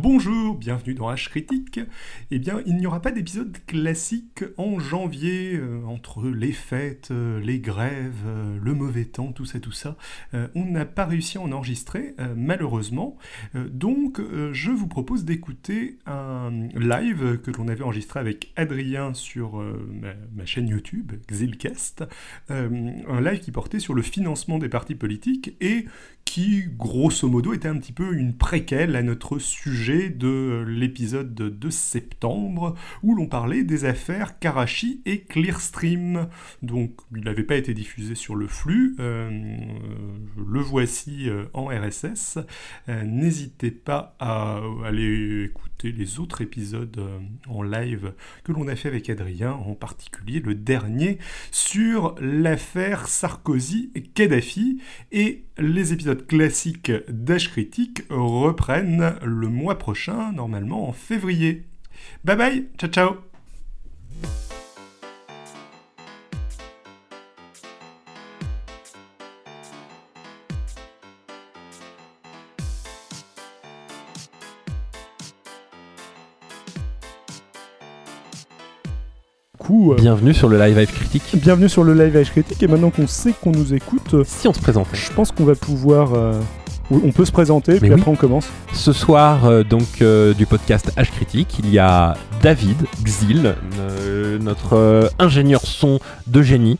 Bonjour, bienvenue dans H Critique. Eh bien, il n'y aura pas d'épisode classique en janvier, euh, entre les fêtes, euh, les grèves, euh, le mauvais temps, tout ça, tout ça. on n'a pas réussi à en enregistrer, malheureusement. donc, je vous propose d'écouter un live que l'on avait enregistré avec Adrien sur ma, ma, chaîne YouTube, Xilcast. un live qui portait sur le financement des partis politiques et qui, grosso modo, était un petit peu une préquelle à notre sujet de l'épisode de septembre, où l'on parlait des affaires Karachi et Clearstream. Donc, il n'avait pas été diffusé sur le flux, euh, le voici euh, en RSS. Euh, n'hésitez pas à aller écouter les autres épisodes en live que l'on a fait avec Adrien, en particulier le dernier sur l'affaire Sarkozy-Kadhafi, et les épisodes classiques d'H Critique reprennent le mois prochain, normalement en février. Bye bye, ciao ciao Euh, bienvenue sur le Live Live Critique. Bienvenue sur le Live Live Critique. Et maintenant qu'on sait qu'on nous écoute, euh, si on se présente, je pense qu'on va pouvoir. Euh, on peut se présenter, puis après on commence. Ce soir, donc, du podcast H Critique, il y a David Xil, notre ingénieur son de génie.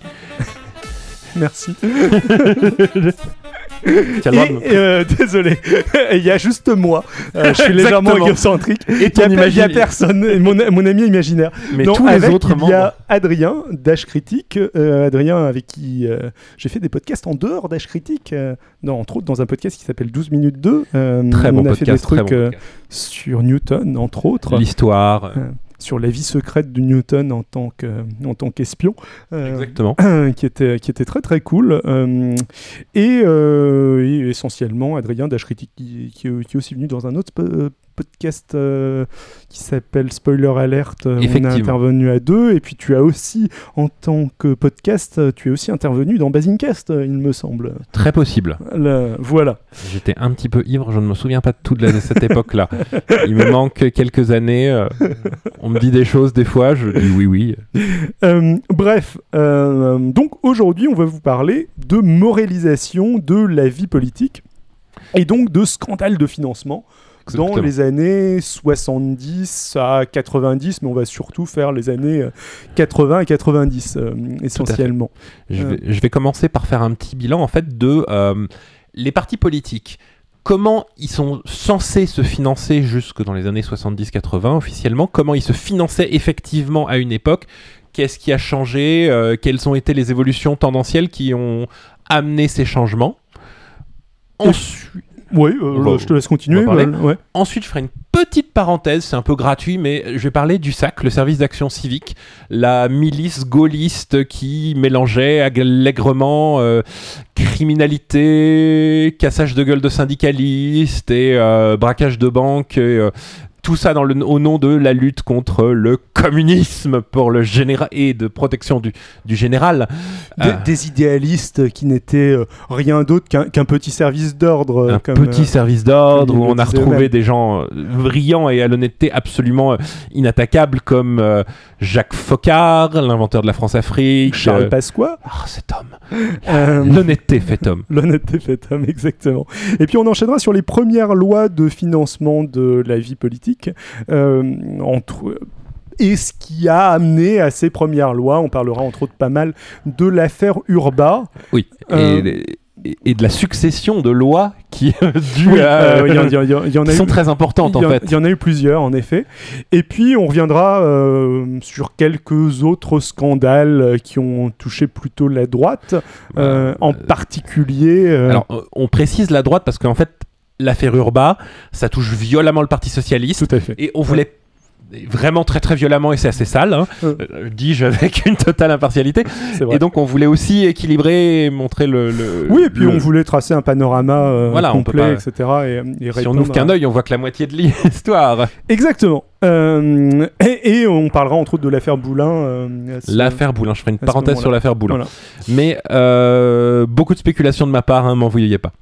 Merci. Euh, désolé, il y a juste moi. Euh, je suis légèrement égocentrique. Et ton il n'y a, personne. Mon, mon, ami imaginaire. Mais tous les autres Il y a Adrien d'H Critique. Euh, Adrien avec qui j'ai fait des podcasts en dehors d'H Critique. non, entre autres dans un podcast qui s'appelle 12 minutes 2. très bon on a fait des trucs sur Newton, entre autres. L'histoire sur la vie secrète de Newton en tant que en tant qu'espion euh, qui était qui était très très cool. Euh, euh, et, essentiellement Adrien d'Ashcritic qui, qui, est aussi venu dans un autre podcast euh, qui s'appelle Spoiler Alert. Euh, on a intervenu à deux. Et puis tu as aussi, en tant que podcast, euh, tu es aussi intervenu dans Basingcast, il me semble. Très possible. voilà. J'étais un petit peu ivre, je ne me souviens pas de toute de cette époque-là. Il me manque quelques années. on me dit des choses des fois, je dis oui, oui. bref, donc aujourd'hui, on va vous parler de moralisation de la vie politique et donc de scandale de financement dans les années 70 à 90, mais on va surtout faire les années 80 et 90 euh, essentiellement. Je vais, je vais, commencer par faire un petit bilan en fait de euh, les partis politiques. Comment ils sont censés se financer jusque dans les années 70-80 officiellement? Comment ils se finançaient effectivement à une époque? Qu'est-ce qui a changé? Euh, Quelles ont été les évolutions tendancielles qui ont amené ces changements? Ensuite, oui, euh, je te laisse continuer. Ensuite, je ferai une petite parenthèse, c'est un peu gratuit, mais je vais parler du SAC, le service d'action civique, la milice gaulliste qui mélangeait allègrement euh, criminalité, cassage de gueule de syndicalistes et euh, braquage de banque, et, tout ça dans le, au nom de la lutte contre le communisme pour le général et de protection du, du général. Des, euh. idéalistes qui n'étaient euh, rien d'autre qu'un petit service d'ordre. Un petit euh, service d'ordre où on a retrouvé des gens brillants et à l'honnêteté absolument inattaquables comme Jacques Focard, l'inventeur de la France-Afrique. Charles Pasqua. Oh, cet homme. L'honnêteté fait homme. L'honnêteté fait homme, exactement. Et puis on enchaînera sur les premières lois de financement de la vie politique. Entre et ce qui a amené à ces premières lois. On parlera entre autres pas mal de l'affaire Urba. Oui. Et, de la succession de lois qui, sont très importantes en fait. Il y en a eu plusieurs en effet. Et puis on reviendra euh, sur quelques autres scandales qui ont touché plutôt la droite, bah, euh, en euh, particulier. Alors on précise la droite parce qu'en fait l'affaire Urba, ça touche violemment le Parti socialiste. Tout à fait. Et on voulait vraiment très très violemment et c'est assez sale, hein, euh, dis-je avec une totale impartialité. Et donc on voulait aussi équilibrer et montrer le. oui, et puis on voulait tracer un panorama euh, complet, etc. Et, si on n'ouvre qu'un œil, on voit que la moitié de l'histoire. Exactement. Euh, et, on parlera entre autres de l'affaire Boulin. l'affaire Boulin, je ferai une parenthèse sur l'affaire Boulin. Mais beaucoup de spéculations de ma part, hein, m'en pas.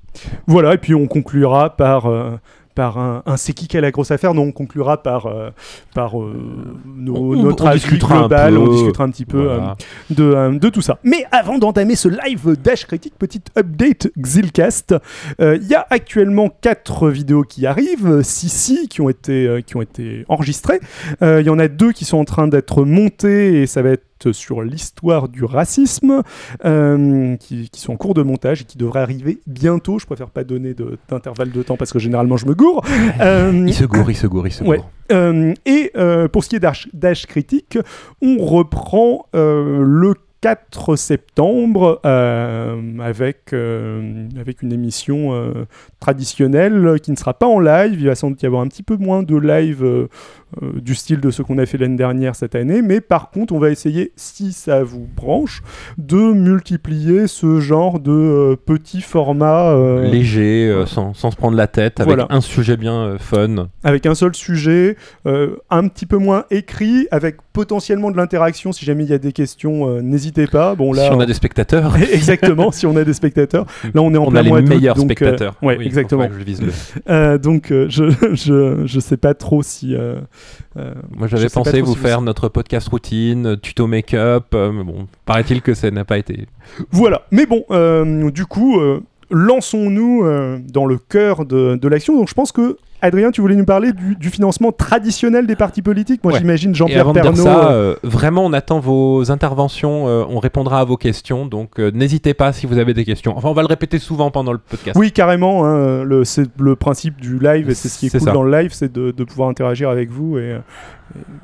Voilà, et puis on conclura par par un, un c'est qui qui a la grosse affaire. Non, on conclura par, euh, par euh, nos- On- notre on avis discutera un global, peu. on discutera un petit peu Voilà. euh, de, euh, de tout ça. Mais avant d'entamer ce live Dash Critique, petite update Xilcast. Euh, Il y a actuellement quatre vidéos qui arrivent, 6 qui ont été, euh, qui ont été enregistrées. Euh, Il y en a deux qui sont en train d'être montées et ça va être sur l'histoire du racisme, euh, qui, qui sont en cours de montage et qui devraient arriver bientôt. Je préfère pas donner d'intervalle de, temps parce que généralement je me gourre. Euh, Il se gourre, il se gourre, il se Ouais. gourre. euh, et pour ce qui est Dash Critique, on reprend le 4 septembre euh, avec, euh, avec une émission euh, traditionnelle qui ne sera pas en live. Il va sans doute y avoir un petit peu moins de live du style de ce qu'on a fait l'année dernière cette année. Mais par contre, on va essayer, si ça vous branche, de multiplier ce genre de petits formats. Léger, sans, sans se prendre la tête, avec Voilà. un sujet bien fun. avec un seul sujet, un petit peu moins écrit, avec potentiellement de l'interaction. Si jamais il y a des questions, euh, n'hésitez pas. Bon là, si on a des spectateurs, exactement, si on a des spectateurs. Là, on est en on plein a les mois meilleurs donc, euh, spectateurs. ouais, Oui, exactement. je vise le- euh, donc, euh, je, je je sais pas trop si. euh, euh, Moi, j'avais pensé vous si vous- faire notre podcast routine, euh, tuto make-up, euh, mais bon, paraît-il que ça n'a pas été. Voilà. Mais bon, euh, du coup, euh, lançons-nous euh, dans le cœur de, de l'action. Donc, je pense que Adrien, tu voulais nous parler du, du financement traditionnel des partis politiques. Moi, Ouais. j'imagine Jean-Pierre Pernaut. ça, euh, euh, vraiment, on attend vos interventions, euh, on répondra à vos questions, donc euh, n'hésitez pas si vous avez des questions. Enfin, on va le répéter souvent pendant le podcast. Oui, carrément. hein, le, c'est le principe du live et c'est ce qui est, cool ça. dans le live, c'est de, de pouvoir interagir avec vous et,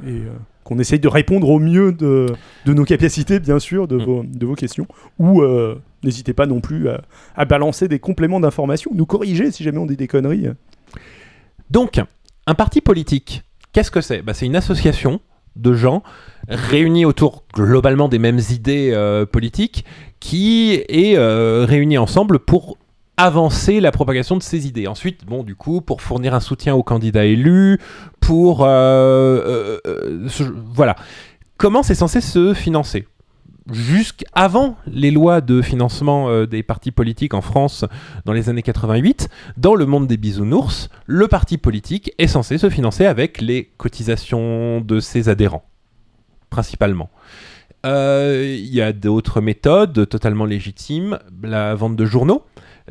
et- et, qu'on essaye de répondre au mieux de, de nos capacités, bien sûr, de, Mm. vos, de vos questions. Ou euh, n'hésitez pas non plus à, à balancer des compléments d'informations, nous corriger si jamais on dit des conneries. Donc, un parti politique, qu'est-ce que c'est? Bah, C'est une association de gens réunis autour globalement des mêmes idées euh, politiques qui est euh, réunis ensemble pour avancer la propagation de ces idées. Ensuite, bon, du coup, pour fournir un soutien aux candidats élus, pour... euh, euh, euh, voilà. Comment c'est censé se financer? Jusqu'avant les lois de financement des partis politiques en France dans les années 88, dans le monde des bisounours, le parti politique est censé se financer avec les cotisations de ses adhérents, principalement. Il y a d'autres méthodes totalement légitimes, la vente de journaux.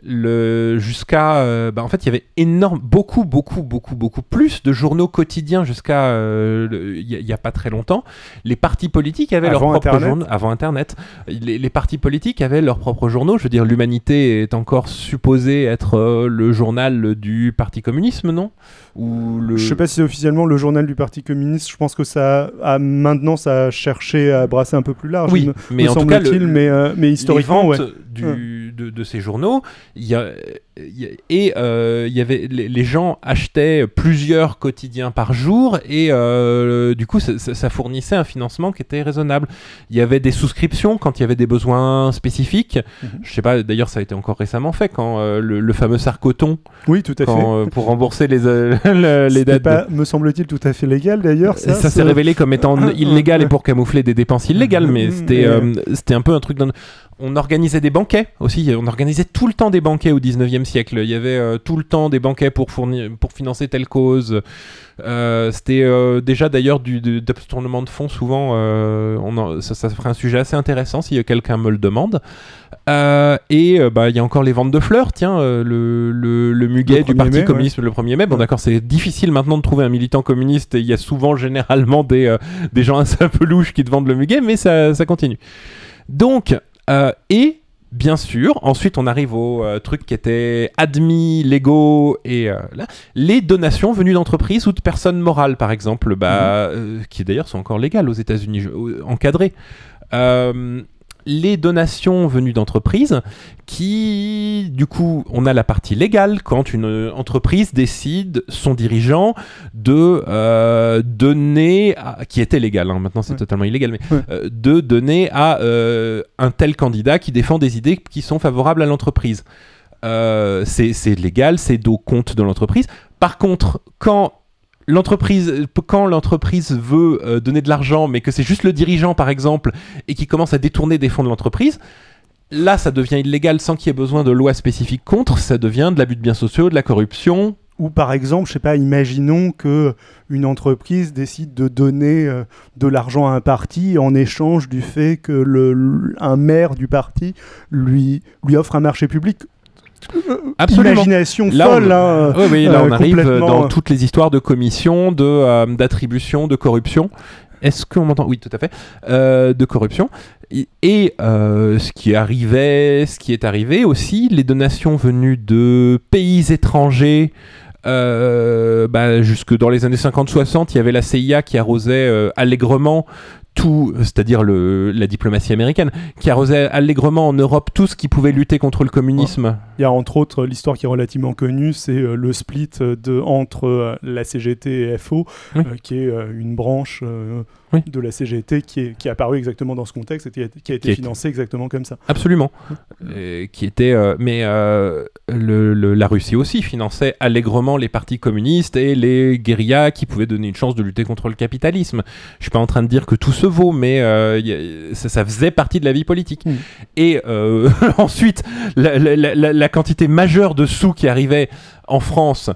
Le, jusqu'à euh, bah, en fait il y avait énorme beaucoup beaucoup beaucoup beaucoup plus de journaux quotidiens jusqu'à euh, il y, a- il y a pas très longtemps les partis politiques avaient leurs Avant propres Internet. journaux avant internet les, les partis politiques avaient leurs propres journaux. Je veux dire, l'Humanité est encore supposée être euh, le journal du Parti communisme, non? Ou le... Je sais pas si c'est officiellement le journal du Parti communiste. Je pense que ça a maintenant ça a cherché à brasser un peu plus large. Oui, me- mais me en tout cas, le- mais, euh, mais historiquement, les ouais. ventes du- de, de ces journaux, y a, y a- et euh, y avait les, les gens achetaient plusieurs quotidiens par jour et euh, du coup ça, fournissait un financement qui était raisonnable. Il y avait des souscriptions quand il y avait des besoins spécifiques. Mhm. Je sais pas, d'ailleurs ça a été encore récemment fait quand euh, le, le fameux Sarcoton Oui, tout à fait. quand, euh, pour rembourser les, le- les dates. de- pas, me semble-t-il, tout à fait légal d'ailleurs. ça, Ça, s'est révélé comme étant Ah, illégal ah, et pour camoufler des dépenses illégales, mais Mm, euh, c'était un peu un truc. Dans... On organisait des banquets aussi. On organisait tout le temps des banquets au 19e siècle. Il y avait euh, tout le temps des banquets pour, fournir, pour financer telle cause. Euh, c'était euh, déjà d'ailleurs du de- d'abtournement de fonds. Souvent, on en- ça, ça ferait un sujet assez intéressant si quelqu'un me le demande. Et bah, il y a encore les ventes de fleurs. Tiens, le, le, le muguet Le du 1er Parti mai, communiste le 1er mai. Bon, d'accord, c'est difficile maintenant de trouver un militant communiste. et Il y a souvent, généralement, des, des gens un peu louches qui te vendent le muguet, mais ça, ça continue. Donc, euh, et bien sûr, ensuite on arrive aux euh, trucs qui étaient admis, légaux, et euh, là, les donations venues d'entreprises ou de personnes morales, par exemple, bah, euh, qui d'ailleurs sont encore légales aux États-Unis, encadrées. Euh, les donations venues d'entreprises qui, du coup, on a la partie légale quand une euh, entreprise décide, son dirigeant, de euh, donner, à- qui était légal, hein, maintenant c'est Ouais. totalement illégal, mais Ouais. euh, de donner à euh, un tel candidat qui défend des idées qui sont favorables à l'entreprise. C'est c'est légal, c'est au compte de l'entreprise. Par contre, quand l'entreprise quand l'entreprise veut euh, donner de l'argent mais que c'est juste le dirigeant par exemple et qui commence à détourner des fonds de l'entreprise là ça devient illégal sans qu'il y ait besoin de loi spécifique contre ça devient de l'abus de biens sociaux de la corruption Ou par exemple, je sais pas, imaginons que une entreprise décide de donner euh, de l'argent à un parti en échange du fait que le, maire du parti lui offre un marché public. Absolument. Imagination Là, on- folle. hein. Oui, oui, là Euh, on arrive dans toutes les histoires de commission, de euh, d'attribution, de corruption. Est-ce qu'on m'entend? Oui, tout à fait. Euh, de corruption. Et, euh, ce qui arrivait, ce qui est arrivé aussi, les donations venues de pays étrangers. euh, bah, jusque dans les années 50-60, il y avait la CIA qui arrosait allègrement tout, c'est-à-dire la diplomatie américaine, qui arrosait allègrement en Europe tout ce qui pouvait lutter contre le communisme. Il y a entre autres l'histoire qui est relativement connue, c'est euh, le split euh, de, entre euh, la CGT et FO, Oui. euh, qui est euh, une branche euh, Oui. de la CGT qui est, qui est apparue exactement dans ce contexte et qui a, qui a été Qui est- financée exactement comme ça. Absolument. Euh, qui était, euh, mais euh, le- le- la Russie aussi finançait allègrement les partis communistes et les guérillas qui pouvaient donner une chance de lutter contre le capitalisme. Je suis pas en train de dire que tout se vaut, mais euh, a- ça, ça faisait partie de la vie politique. Mm. Et euh, ensuite, la, la- la- la- la quantité majeure de sous qui arrivait en France,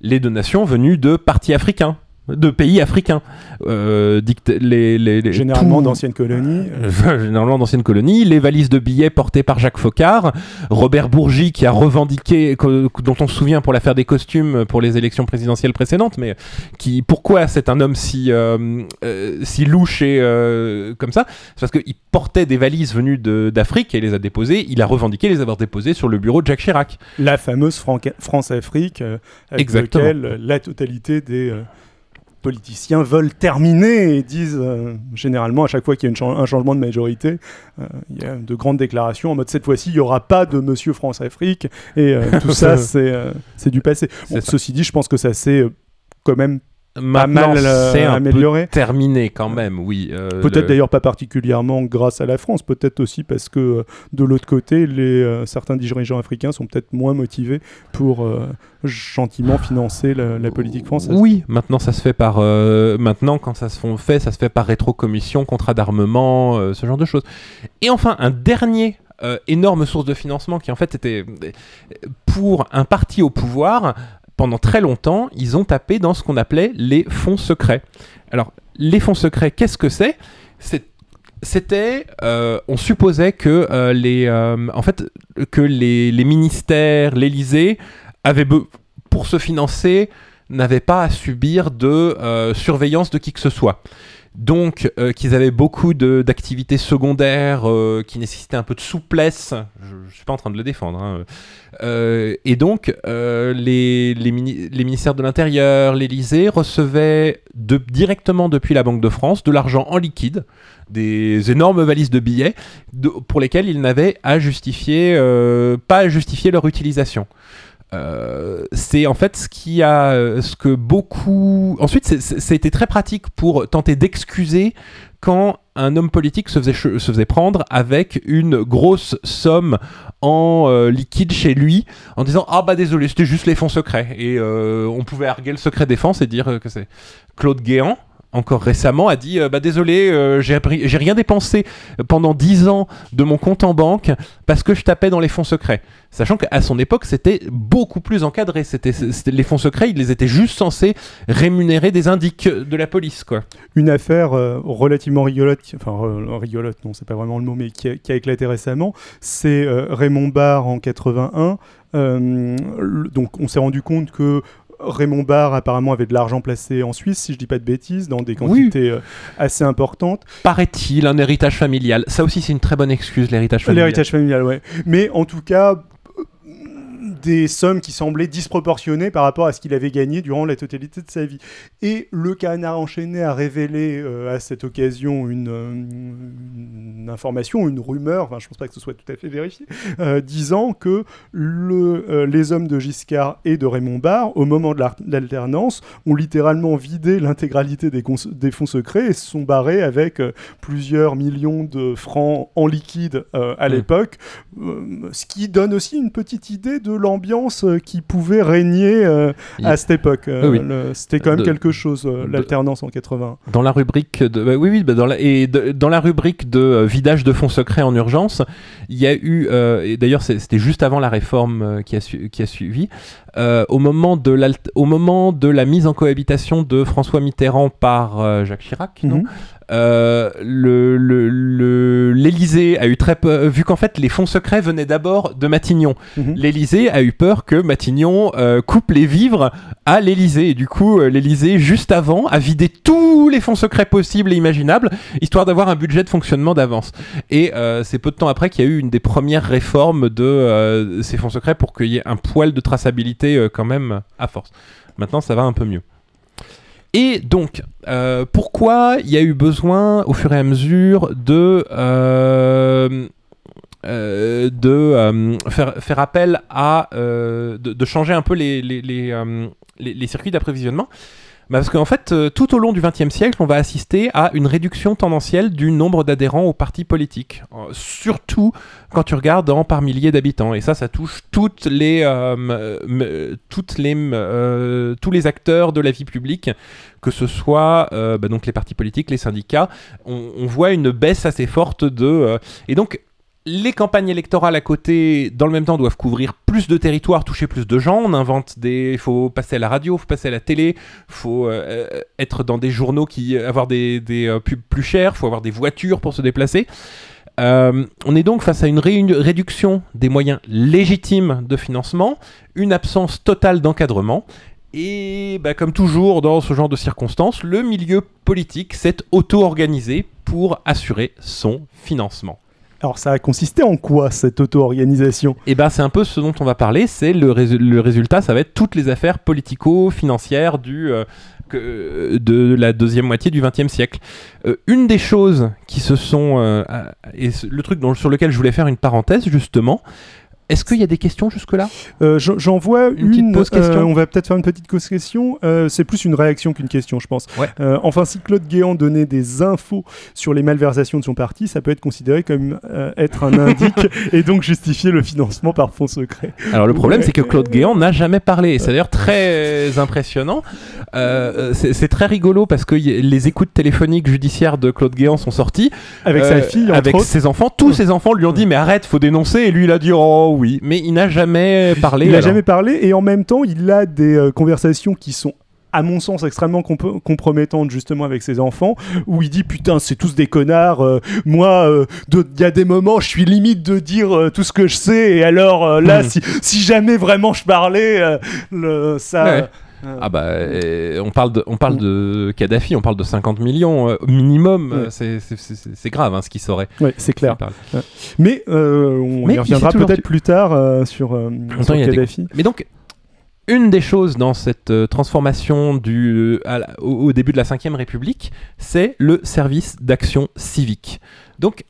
les donations venues de partis africains, de pays africains, Euh, dict- les, les- les- Généralement tout- d'anciennes colonies. euh, généralement d'anciennes colonies, les valises de billets portées par Jacques Faucard, Robert Bourgi qui a revendiqué, que- dont on se souvient pour l'affaire des costumes pour les élections présidentielles précédentes, mais qui, pourquoi c'est un homme si, euh, si louche et euh, comme ça? C'est parce qu'il portait des valises venues d'Afrique et les a déposées, il a revendiqué les avoir déposées sur le bureau de Jacques Chirac. La fameuse France-Afrique, avec Exactement. laquelle la totalité des politiciens veulent terminer et disent euh, généralement à chaque fois qu'il y a une un changement de majorité, euh, il y a de grandes déclarations en mode cette fois-ci il n'y aura pas de Monsieur France-Afrique et euh, tout ça c'est du passé. Bon, ceci dit, je pense que ça s'est quand même Maintenant, mal euh, c'est un peu amélioré. terminé quand même, oui. euh, Peut-être le- d'ailleurs pas particulièrement grâce à la France, peut-être aussi parce que euh, de l'autre côté, les, euh, certains dirigeants africains sont peut-être moins motivés pour euh, gentiment financer la, la politique française. Oui, maintenant ça se fait par. euh, maintenant, quand ça se font- fait, ça se fait par rétrocommission, contrat d'armement, euh, ce genre de choses. Et enfin, un dernier euh, énorme source de financement qui en fait était pour un parti au pouvoir. Pendant très longtemps, ils ont tapé dans ce qu'on appelait les fonds secrets. Alors, les fonds secrets, qu'est-ce que c'est? C'était, euh, on supposait que euh, les, euh, les, ministères, l'Élysée avaient pour se financer n'avaient pas à subir de surveillance de qui que ce soit. Donc, euh, qu'ils avaient beaucoup d'activités secondaires euh, qui nécessitaient un peu de souplesse. Je ne suis pas en train de le défendre. hein. Euh, et donc, les, les, mini- les ministères de l'Intérieur, l'Élysée recevaient directement depuis la Banque de France de l'argent en liquide, des énormes valises de billets, pour lesquels ils n'avaient à justifier, pas à justifier leur utilisation. Euh, c'est en fait ce qui a euh, ce que beaucoup ensuite été très pratique pour tenter d'excuser quand un homme politique se faisait, prendre avec une grosse somme en euh, liquide chez lui en disant ah bah désolé c'était juste les fonds secrets. Et on pouvait arguer le secret défense et dire que c'est Claude Guéant encore récemment a dit euh, bah désolé euh, j'ai rien dépensé pendant 10 ans de mon compte en banque parce que je tapais dans les fonds secrets Sachant qu'à son époque, c'était beaucoup plus encadré. C'était, les fonds secrets, ils les étaient juste censés rémunérer des indiques de la police, quoi. Une affaire euh, relativement rigolote, enfin rigolote, non, c'est pas vraiment le mot, mais qui a, éclaté récemment, c'est euh, Raymond Barre en 81. Euh, le- donc on s'est rendu compte que Raymond Barre apparemment avait de l'argent placé en Suisse, si je dis pas de bêtises, dans des quantités euh, assez importantes. Paraît-il, un héritage familial. Ça aussi, c'est une très bonne excuse, l'héritage familial. L'héritage familial, ouais. Mais en tout cas, des sommes qui semblaient disproportionnées par rapport à ce qu'il avait gagné durant la totalité de sa vie. Et le canard enchaîné a révélé euh, à cette occasion une, euh, une information, une rumeur, enfin je pense pas que ce soit tout à fait vérifié, euh, disant que le, euh, les hommes de Giscard et de Raymond Barre, au moment de l'alternance, ont littéralement vidé l'intégralité des, fonds secrets et se sont barrés avec plusieurs millions de francs en liquide à Mm. l'époque, ce qui donne aussi une petite idée de l'ambiance euh, qui pouvait régner euh, à cette époque. Euh, Oui, C'était quand même De- quelque chose, l'alternance en 80. Dans la rubrique de, bah oui, oui, bah dans la, et de- dans la rubrique de vidage de fonds secrets en urgence, il y a eu, et d'ailleurs c'était juste avant la réforme qui, a su- qui a suivi, au, moment de au moment de la mise en cohabitation de François Mitterrand par Jacques Chirac, non? Euh, le- le- le- l'Élysée a eu très peur, vu qu'en fait les fonds secrets venaient d'abord de Matignon. Mhm. L'Élysée a eu peur que Matignon euh, coupe les vivres à l'Élysée. Et du coup, euh, l'Élysée, juste avant, a vidé tous les fonds secrets possibles et imaginables, histoire d'avoir un budget de fonctionnement d'avance. Et euh, c'est peu de temps après qu'il y a eu une des premières réformes de ces fonds secrets pour qu'il y ait un poil de traçabilité quand même à force. Maintenant, ça va un peu mieux. Et donc, euh, pourquoi il y a eu besoin, au fur et à mesure, de, euh, euh, faire, appel à... de, changer un peu les- les circuits d'approvisionnement? Bah, Parce qu'en fait, euh, tout au long du XXe siècle, on va assister à une réduction tendancielle du nombre d'adhérents aux partis politiques. Euh, surtout quand tu regardes en par milliers d'habitants. Et ça, ça touche les, euh, les, tous les acteurs de la vie publique, que ce soit bah, donc les partis politiques, les syndicats. On, on voit une baisse assez forte de... et donc, les campagnes électorales à côté, dans le même temps, doivent couvrir plus de territoires, toucher plus de gens. On invente des... Il faut passer à la radio, il faut passer à la télé, il faut euh, être dans des journaux qui... avoir des, des euh, pubs plus chères, il faut avoir des voitures pour se déplacer. Euh, on est donc face à une ré- réduction des moyens légitimes de financement, une absence totale d'encadrement. Et bah, comme toujours dans ce genre de circonstances, le milieu politique s'est auto-organisé pour assurer son financement. Alors ça a consisté en quoi cette auto-organisation? Et ben c'est un peu ce dont on va parler, c'est le, résu- le résultat, ça va être toutes les affaires politico-financières du, euh, de la deuxième moitié du XXe siècle. Euh, une des choses qui se sont... euh, et le truc dont- sur lequel je voulais faire une parenthèse justement, est-ce qu'il y a des questions jusque-là? Euh, j'en- vois une. petite pause question. euh, on va peut-être faire une petite pause question. Euh, c'est plus une réaction qu'une question, je pense. Ouais. Euh, enfin, si Claude Guéant donnait des infos sur les malversations de son parti, ça peut être considéré comme euh, être un indique et donc justifier le financement par fonds secrets. Alors le problème Ouais. c'est que Claude Guéant n'a jamais parlé. C'est d'ailleurs très impressionnant. Euh, c'est très rigolo parce que les écoutes téléphoniques judiciaires de Claude Guéant sont sorties. Avec Euh, sa fille, entre avec autres. ses enfants. Tous ses enfants lui ont dit mais arrête, faut dénoncer. Et lui il a dit oh oui. Mais il n'a jamais parlé. Il n'a jamais parlé et en même temps, il a des euh, conversations qui sont à mon sens extrêmement comp- compromettantes justement avec ses enfants où il dit putain c'est tous des connards euh, moi euh, il y a des moments je suis limite de dire euh, tout ce que je sais et alors là Mhm. si, si jamais vraiment je parlais le- ça Ouais. Euh, Ah bah, on parle de, on parle de Kadhafi, on parle de 50 millions euh, minimum. Ouais. euh, c'est- c'est- C'est c'est grave hein, ce qu'il saurait. ouais c'est clair mais euh, on Mais y il reviendra peut-être plus tard euh, sur, sur Kadhafi Mais donc, une des choses dans cette euh, transformation du, la- au, au début de la Ve République, c'est le service d'action civique. Donc,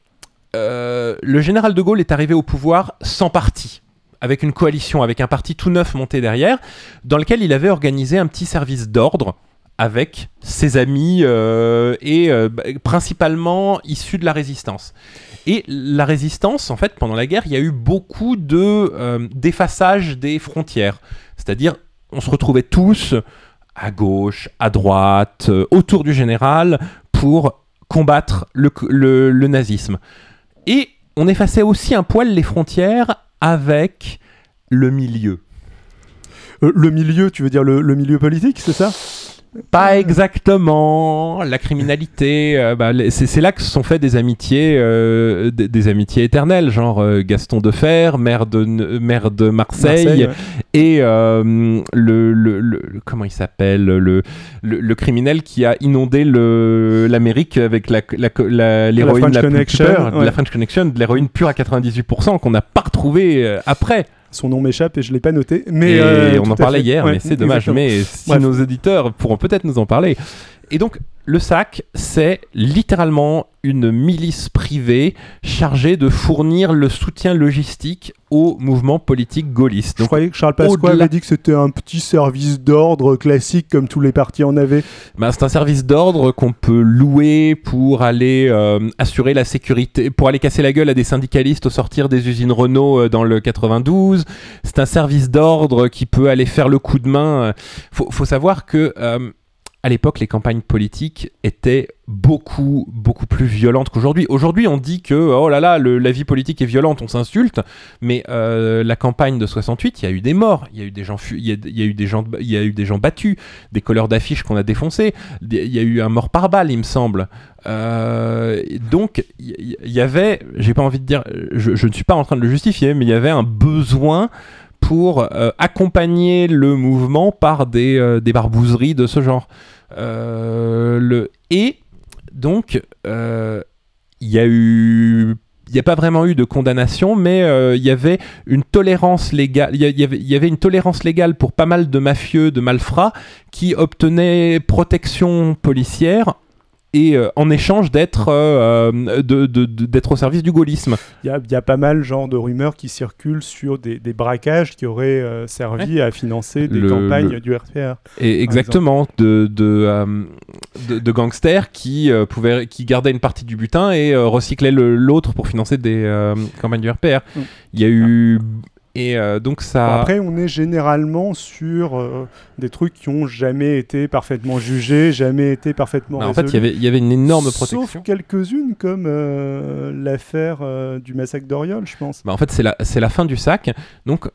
euh, le général de Gaulle est arrivé au pouvoir sans parti, avec une coalition, avec un parti tout neuf monté derrière, dans lequel il avait organisé un petit service d'ordre avec ses amis euh, et euh, bah, principalement issus de la résistance. Et la résistance, en fait, pendant la guerre, il y a eu beaucoup de euh, d'effaçage des frontières. C'est-à-dire, on se retrouvait tous à gauche, à droite, autour du général pour combattre le nazisme. Et on effaçait aussi un poil les frontières avec le milieu. Euh, le milieu tu veux dire le, le milieu politique c'est ça? Pas exactement. La criminalité, euh, bah, c'est là que se sont fait des amitiés, euh, des, des amitiés éternelles, genre euh, Gaston Defer, maire de, maire de Marseille, Marseille, ouais. et euh, le, le- le- comment il s'appelle le, le, le criminel qui a inondé l'Amérique avec la, la, la- l'héroïne French la, plus Connection, pure, ouais. la French Connection, de l'héroïne pure à 98% qu'on n'a pas retrouvé euh, après. Son nom m'échappe et je l'ai pas noté mais et euh, on en parlait fait. hier, Ouais, mais c'est dommage. exactement. Mais si Bref. nos éditeurs pourront peut-être nous en parler. Et donc, le SAC, c'est littéralement une milice privée chargée de fournir le soutien logistique au mouvement politique gaulliste. Je Donc, croyais que Charles Pasqua avait dit que c'était un petit service d'ordre classique comme tous les partis en avaient. bah, c'est un service d'ordre qu'on peut louer pour aller euh, assurer la sécurité, pour aller casser la gueule à des syndicalistes au sortir des usines Renault euh, dans le 92. C'est un service d'ordre qui peut aller faire le coup de main. Faut, faut savoir que euh, à l'époque, les campagnes politiques étaient beaucoup, beaucoup plus violentes qu'aujourd'hui. Aujourd'hui, on dit que, oh là là, la vie politique est violente, on s'insulte, mais euh, la campagne de 68, il y a eu des morts, il y a eu des gens, il y, a, eu des gens, il y a eu des gens battus, des couleurs d'affiches qu'on a défoncés, il y a eu un mort par balle, il me semble. Euh, donc, il y, avait, j'ai pas envie de dire, je ne suis pas en train de le justifier, mais il y avait un besoin pour euh, accompagner le mouvement par des, euh, des barbouzeries de ce genre. Euh. Et donc, il y a eu il n'y a pas vraiment eu de condamnation, mais il y avait une tolérance légale. Il y avait une tolérance légale pour pas mal de mafieux, de malfrats, qui obtenaient protection policière et euh, en échange d'être euh, euh, de, d'être au service du gaullisme. Il y a, y a, pas mal genre de rumeurs qui circulent sur des, des braquages qui auraient servi à financer des campagnes du RPR. Et exactement, de, de, de, gangsters qui, pouvaient, qui gardaient une partie du butin et recyclaient l'autre pour financer des campagnes du RPR. Mm. Il y a eu et euh, donc ça. Après, on est généralement sur euh, des trucs qui ont jamais été parfaitement jugés, jamais été parfaitement. Bah, en fait, il y avait une énorme protection. Sauf quelques-unes comme euh, l'affaire du massacre d'Oriol, je pense. Bah, en fait, c'est la, la fin du sac. Donc,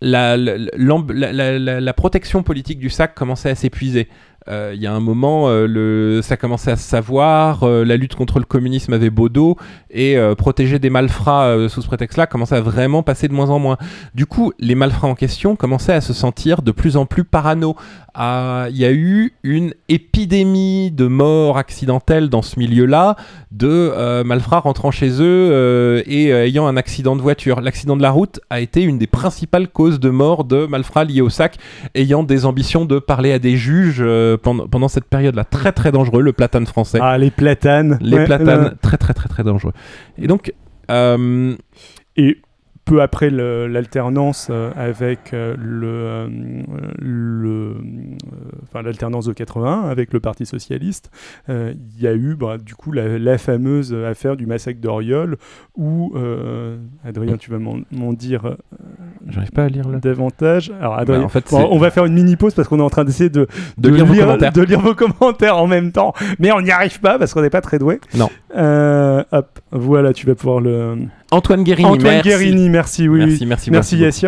la, la, la, protection politique du sac commençait à s'épuiser. Euh, il y a un moment, euh, ça commençait à se savoir, euh, la lutte contre le communisme avait beau dos, et protéger des malfrats sous ce prétexte-là commençait à vraiment passer de moins en moins. Du coup, les malfrats en question commençaient à se sentir de plus en plus parano. Ah, il y a eu une épidémie de morts accidentelles dans ce milieu-là, de malfrats rentrant chez eux et ayant un accident de voiture. L'accident de la route a été une des principales causes de mort de malfrats liés au sac, ayant des ambitions de parler à des juges pendant, pendant cette période-là. Très très dangereux, le platane français. Ah, les platanes. Les platanes, très très très très dangereux. Et donc. Euh, et peu après l'alternance euh, avec euh, le, euh, le enfin l'alternance de 81 avec le Parti socialiste, il y a eu bah, du coup la, fameuse affaire du massacre d'Oriol où Adrien, tu vas m'en dire. J'arrive pas à lire là. Davantage. Alors Adrien, bah, en fait, on va faire une mini pause parce qu'on est en train d'essayer de, de, lire, de lire vos commentaires en même temps, mais on n'y arrive pas parce qu'on n'est pas très doué. Non. hop, voilà, tu vas pouvoir le. Antoine Guérini, Antoine merci. Guérini, merci, oui. Merci, merci, merci,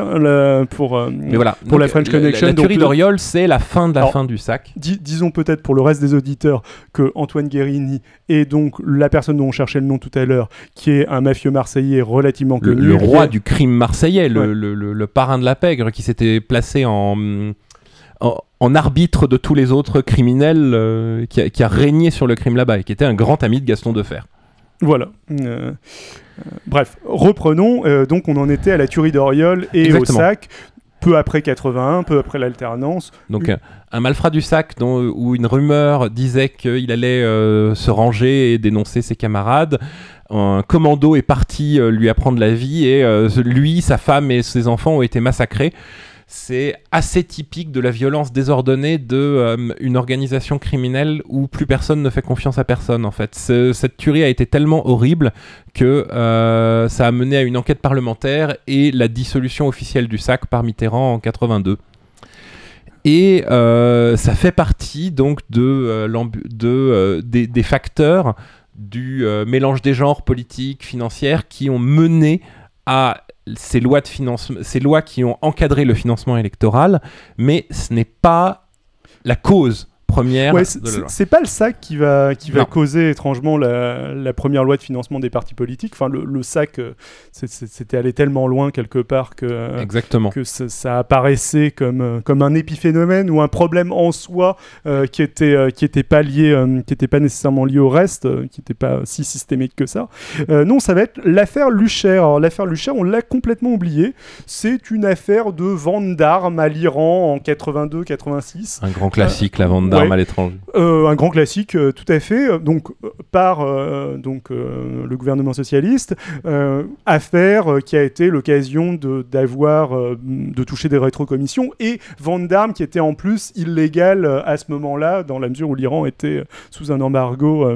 pour, euh, voilà. pour la French Connection. La, tuerie d'Oriol, c'est la fin de la fin du sac. disons peut-être pour le reste des auditeurs que Antoine Guérini est donc la personne dont on cherchait le nom tout à l'heure, qui est un mafieux marseillais relativement connu. Le, roi du crime marseillais, le, le, parrain de la pègre, qui s'était placé en, en, arbitre de tous les autres criminels, euh, qui, a, qui, a, régné sur le crime là-bas, et qui était un grand ami de Gaston Defer. Voilà. Euh, bref, reprenons. Euh, donc, on en était à la tuerie d'Oriol et au sac peu après 81, peu après l'alternance. Donc un malfrat du sac dont, où une rumeur disait qu'il allait euh, se ranger et dénoncer ses camarades. Un commando est parti lui apprendre la vie et lui, sa femme et ses enfants ont été massacrés c'est assez typique de la violence désordonnée de euh, une organisation criminelle où plus personne ne fait confiance à personne en fait. cette tuerie a été tellement horrible que euh, ça a mené à une enquête parlementaire et la dissolution officielle du SAC par Mitterrand en 82. Et euh, ça fait partie donc de, de des, des, facteurs du mélange des genres politiques, financières qui ont mené à ces lois, de financement, ces lois qui ont encadré le financement électoral, mais ce n'est pas la cause première. c'est pas le SAC qui va, qui va causer étrangement la, première loi de financement des partis politiques. Enfin, le, SAC, euh, c'était allé tellement loin quelque part que, euh, Exactement. que ça, apparaissait comme, euh, comme un épiphénomène ou un problème en soi qui était, qui était pas lié, qui était pas nécessairement lié au reste, qui n'était pas si systémique que ça. non, ça va être l'affaire Lucher. Alors l'affaire Lucher, on l'a complètement oublié. C'est une affaire de vente d'armes à l'Iran en 82-86. Un grand classique, la vente d'armes à l'étranger. Euh, un grand classique, euh, tout à fait. Donc, euh, par donc, le gouvernement socialiste, affaire qui a été l'occasion d'avoir, de, toucher des rétrocommissions et vente d'armes qui était en plus illégale à ce moment-là, dans la mesure où l'Iran était sous un embargo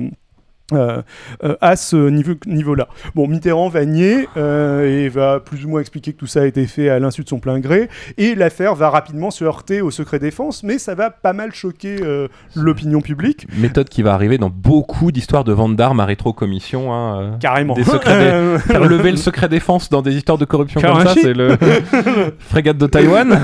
euh, euh, à ce niveau, niveau-là. Bon, Mitterrand va nier euh, et va plus ou moins expliquer que tout ça a été fait à l'insu de son plein gré, et l'affaire va rapidement se heurter au secret défense, mais ça va pas mal choquer l'opinion publique, Méthode qui va arriver dans beaucoup d'histoires de vente d'armes à rétrocommission. Hein, carrément. Des secrets Faire lever le secret défense dans des histoires de corruption comme ça, c'est le frégate de Taïwan.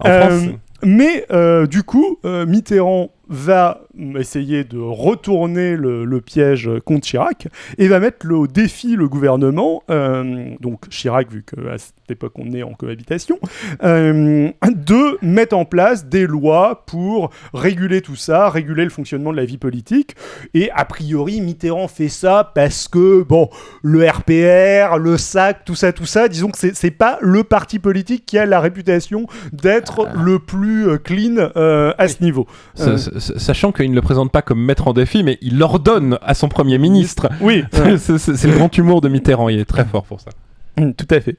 en France, Mais euh, du coup, euh, Mitterrand va essayer de retourner le, le piège contre Chirac et va mettre le, au défi le gouvernement, euh, donc Chirac, vu qu'à cette époque on est en cohabitation, euh, de mettre en place des lois pour réguler tout ça, réguler le fonctionnement de la vie politique. Et a priori, Mitterrand fait ça parce que, bon, le RPR, le SAC, tout ça, tout ça, disons que c'est- pas le parti politique qui a la réputation d'être le plus euh, clean euh, à ce niveau. Sa- sachant qu'il ne le présente pas comme maître en défi, mais il l'ordonne à son premier ministre. Oui, c'est le grand humour de Mitterrand, il est très fort pour ça. Mm, Tout à fait.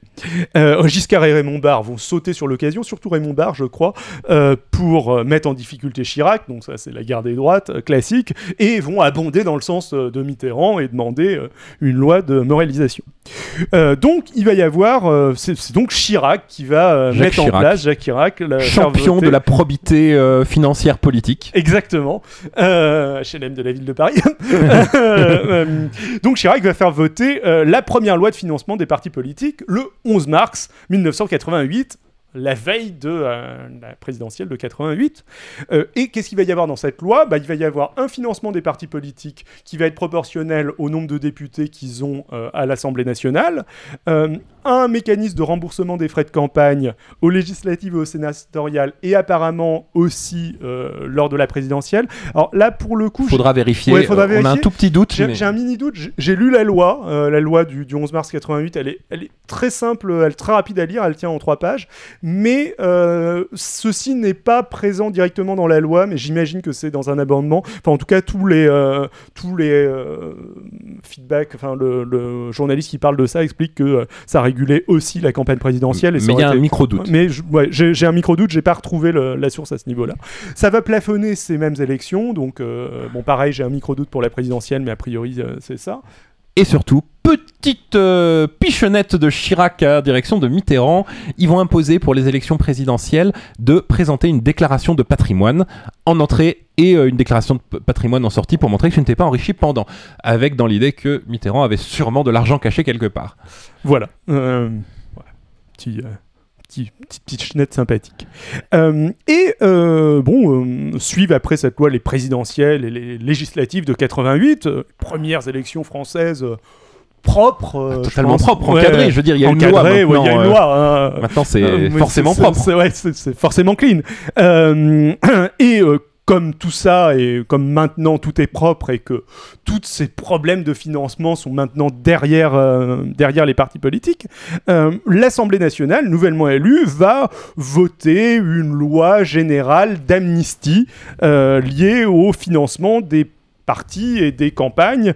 Euh, Giscard et Raymond Barre vont sauter sur l'occasion, surtout Raymond Barre, je crois, euh, pour euh, mettre en difficulté Chirac, donc ça c'est la guerre des droites euh, classique, et vont abonder dans le sens de Mitterrand et demander une loi de moralisation. Donc il va y avoir, c'est donc Chirac qui va mettre en place, Jacques Chirac, la- Champion de la probité financière politique. Exactement. HLM de la ville de Paris. Donc Chirac va faire voter la première loi de financement des partis politiques le 11 mars 1988 la veille de euh, la présidentielle de 88. Euh, et qu'est-ce qu'il va y avoir dans cette loi? Bah, Il va y avoir un financement des partis politiques qui va être proportionnel au nombre de députés qu'ils ont euh, à l'Assemblée nationale, un mécanisme de remboursement des frais de campagne aux législatives et aux sénatoriales, et apparemment aussi euh, lors de la présidentielle. Alors là, pour le coup, Faudra vérifier. Ouais, faudra Euh, On a un vérifier. tout petit doute. j'ai mais- un mini doute. J'ai- lu la loi, euh, la loi du, du 11 mars 88. Elle est, elle est très simple, elle est très rapide à lire. Elle tient en trois pages. Mais euh, ceci n'est pas présent directement dans la loi, mais j'imagine que c'est dans un amendement. Enfin, en tout cas, tous les tous les feedbacks. Enfin, le, le journaliste qui parle de ça explique que ça aussi la campagne présidentielle. Et Mais il y a aurait un été- micro-doute. mais ouais, j'ai un micro-doute, j'ai pas retrouvé le- la source à ce niveau-là. Ça va plafonner ces mêmes élections, donc euh, bon, pareil, j'ai un micro-doute pour la présidentielle, mais a priori, euh, c'est ça. Et surtout, petite euh, pichonnette de Chirac à direction de Mitterrand. Ils vont imposer pour les élections présidentielles de présenter une déclaration de patrimoine en entrée et euh, une déclaration de patrimoine en sortie pour montrer que tu ne t'es pas enrichi pendant. Avec dans l'idée que Mitterrand avait sûrement de l'argent caché quelque part. Voilà. Euh. Petit, euh, petit, petite pichenette sympathique. Euh, et euh, bon, euh, suivent après cette loi les présidentielles et les législatives de 88, euh, premières élections françaises propres. euh, je Totalement pense. propre, Ouais, encadré. Je veux dire, il y a une loi encadré, ouais, maintenant. il y a une euh, loi. hein. Maintenant, c'est Euh, forcément propre. c'est- ouais, forcément clean. Et comme tout ça, et comme maintenant tout est propre et que tous ces problèmes de financement sont maintenant derrière, euh, derrière les partis politiques, euh, l'Assemblée nationale, nouvellement élue, va voter une loi générale d'amnistie euh, liée au financement des partis et des campagnes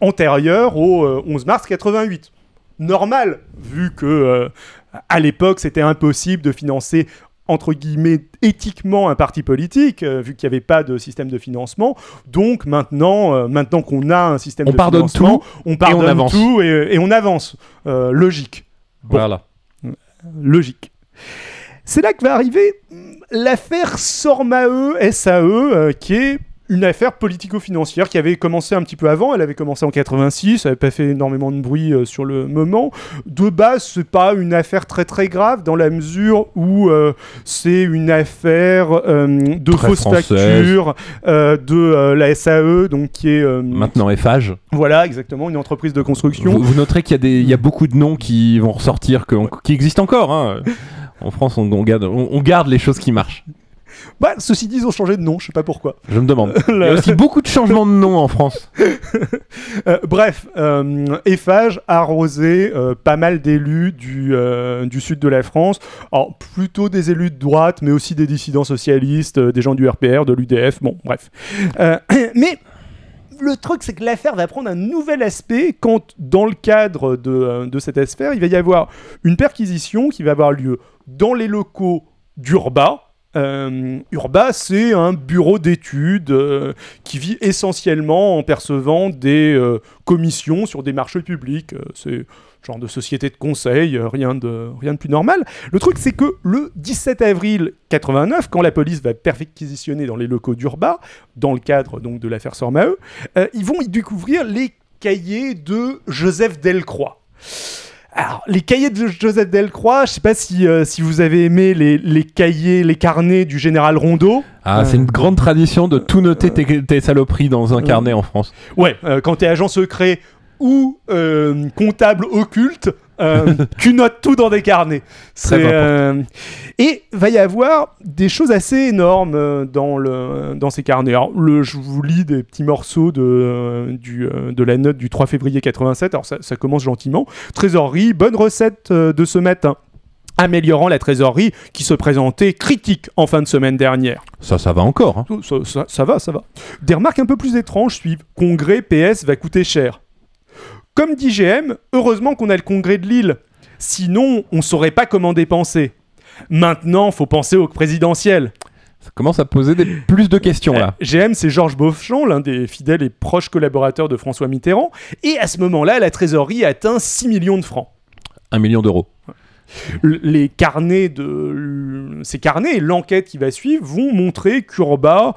antérieures au euh, 11 mars 88 normal, vu que à l'époque c'était impossible de financer entre guillemets éthiquement un parti politique, euh, vu qu'il n'y avait pas de système de financement. Donc maintenant, euh, maintenant qu'on a un système On de pardonne financement, on pardonne avance. tout et, et on avance. Euh, logique. Bon. Voilà. Logique. C'est là que va arriver mm, l'affaire Sormae SAE, qui est une affaire politico-financière qui avait commencé un petit peu avant. Elle avait commencé en 86, ça n'avait pas fait énormément de bruit euh, sur le moment. De base, c'est pas une affaire très très grave dans la mesure où euh, c'est une affaire euh, de Très factures euh, de la SAE, donc qui est Maintenant, Eiffage. voilà exactement une entreprise de construction. Vous, vous noterez qu'il y, a des- il y a beaucoup de noms qui vont ressortir, que- qui existent encore. hein. En France, on, on garde, on- on garde les choses qui marchent. Bah, ceci dit, ils ont changé de nom, je sais pas pourquoi. Je me demande. Il y a aussi beaucoup de changements de noms en France. Euh, bref, euh, Eiffage a arrosé euh, pas mal d'élus du, euh, du sud de la France. Alors, plutôt des élus de droite, mais aussi des dissidents socialistes, des gens du RPR, de l'UDF, bon, bref. Mais le truc, c'est que l'affaire va prendre un nouvel aspect quand, dans le cadre de, de cette affaire, il va y avoir une perquisition qui va avoir lieu dans les locaux d'Urba, Euh, Urba, c'est un bureau d'études euh, qui vit essentiellement en percevant des euh, commissions sur des marchés publics. C'est genre de société de conseil, rien de, rien de plus normal. Le truc, c'est que le 17 avril 89, quand la police va perquisitionner dans les locaux d'Urba, dans le cadre donc de l'affaire Sormaeux, euh, ils vont y découvrir les cahiers de Joseph Delcroix. Alors, les cahiers de Joseph Delcroix, je sais pas si, euh, si vous avez aimé les, les cahiers, les carnets du général Rondeau. Ah, c'est une grande tradition de tout noter tes, tes saloperies dans un carnet en France. Ouais, euh, quand t'es agent secret ou euh, comptable occulte, euh, tu notes tout dans des carnets. C'est, euh, et va y avoir des choses assez énormes euh, dans, le, dans ces carnets. Alors, le, je vous lis des petits morceaux de, euh, du, de la note du 3 février 87. Alors, ça, ça commence gentiment. Trésorerie, bonne recette de ce matin. Améliorant la trésorerie qui se présentait critique en fin de semaine dernière. Ça, ça va encore. hein. Ça, ça- ça va, ça va. Des remarques un peu plus étranges suivent. Congrès PS va coûter cher. Comme dit GM, heureusement qu'on a le congrès de Lille. Sinon, on saurait pas comment dépenser. Maintenant, faut penser au présidentiel. Ça commence à poser des- plus de questions là. Euh, GM, c'est Georges Beauchamp, l'un des fidèles et proches collaborateurs de François Mitterrand. Et à ce moment-là, la trésorerie atteint 6 millions de francs. Un million d'euros. Les carnets de ces carnets et l'enquête qui va suivre vont montrer qu'Urba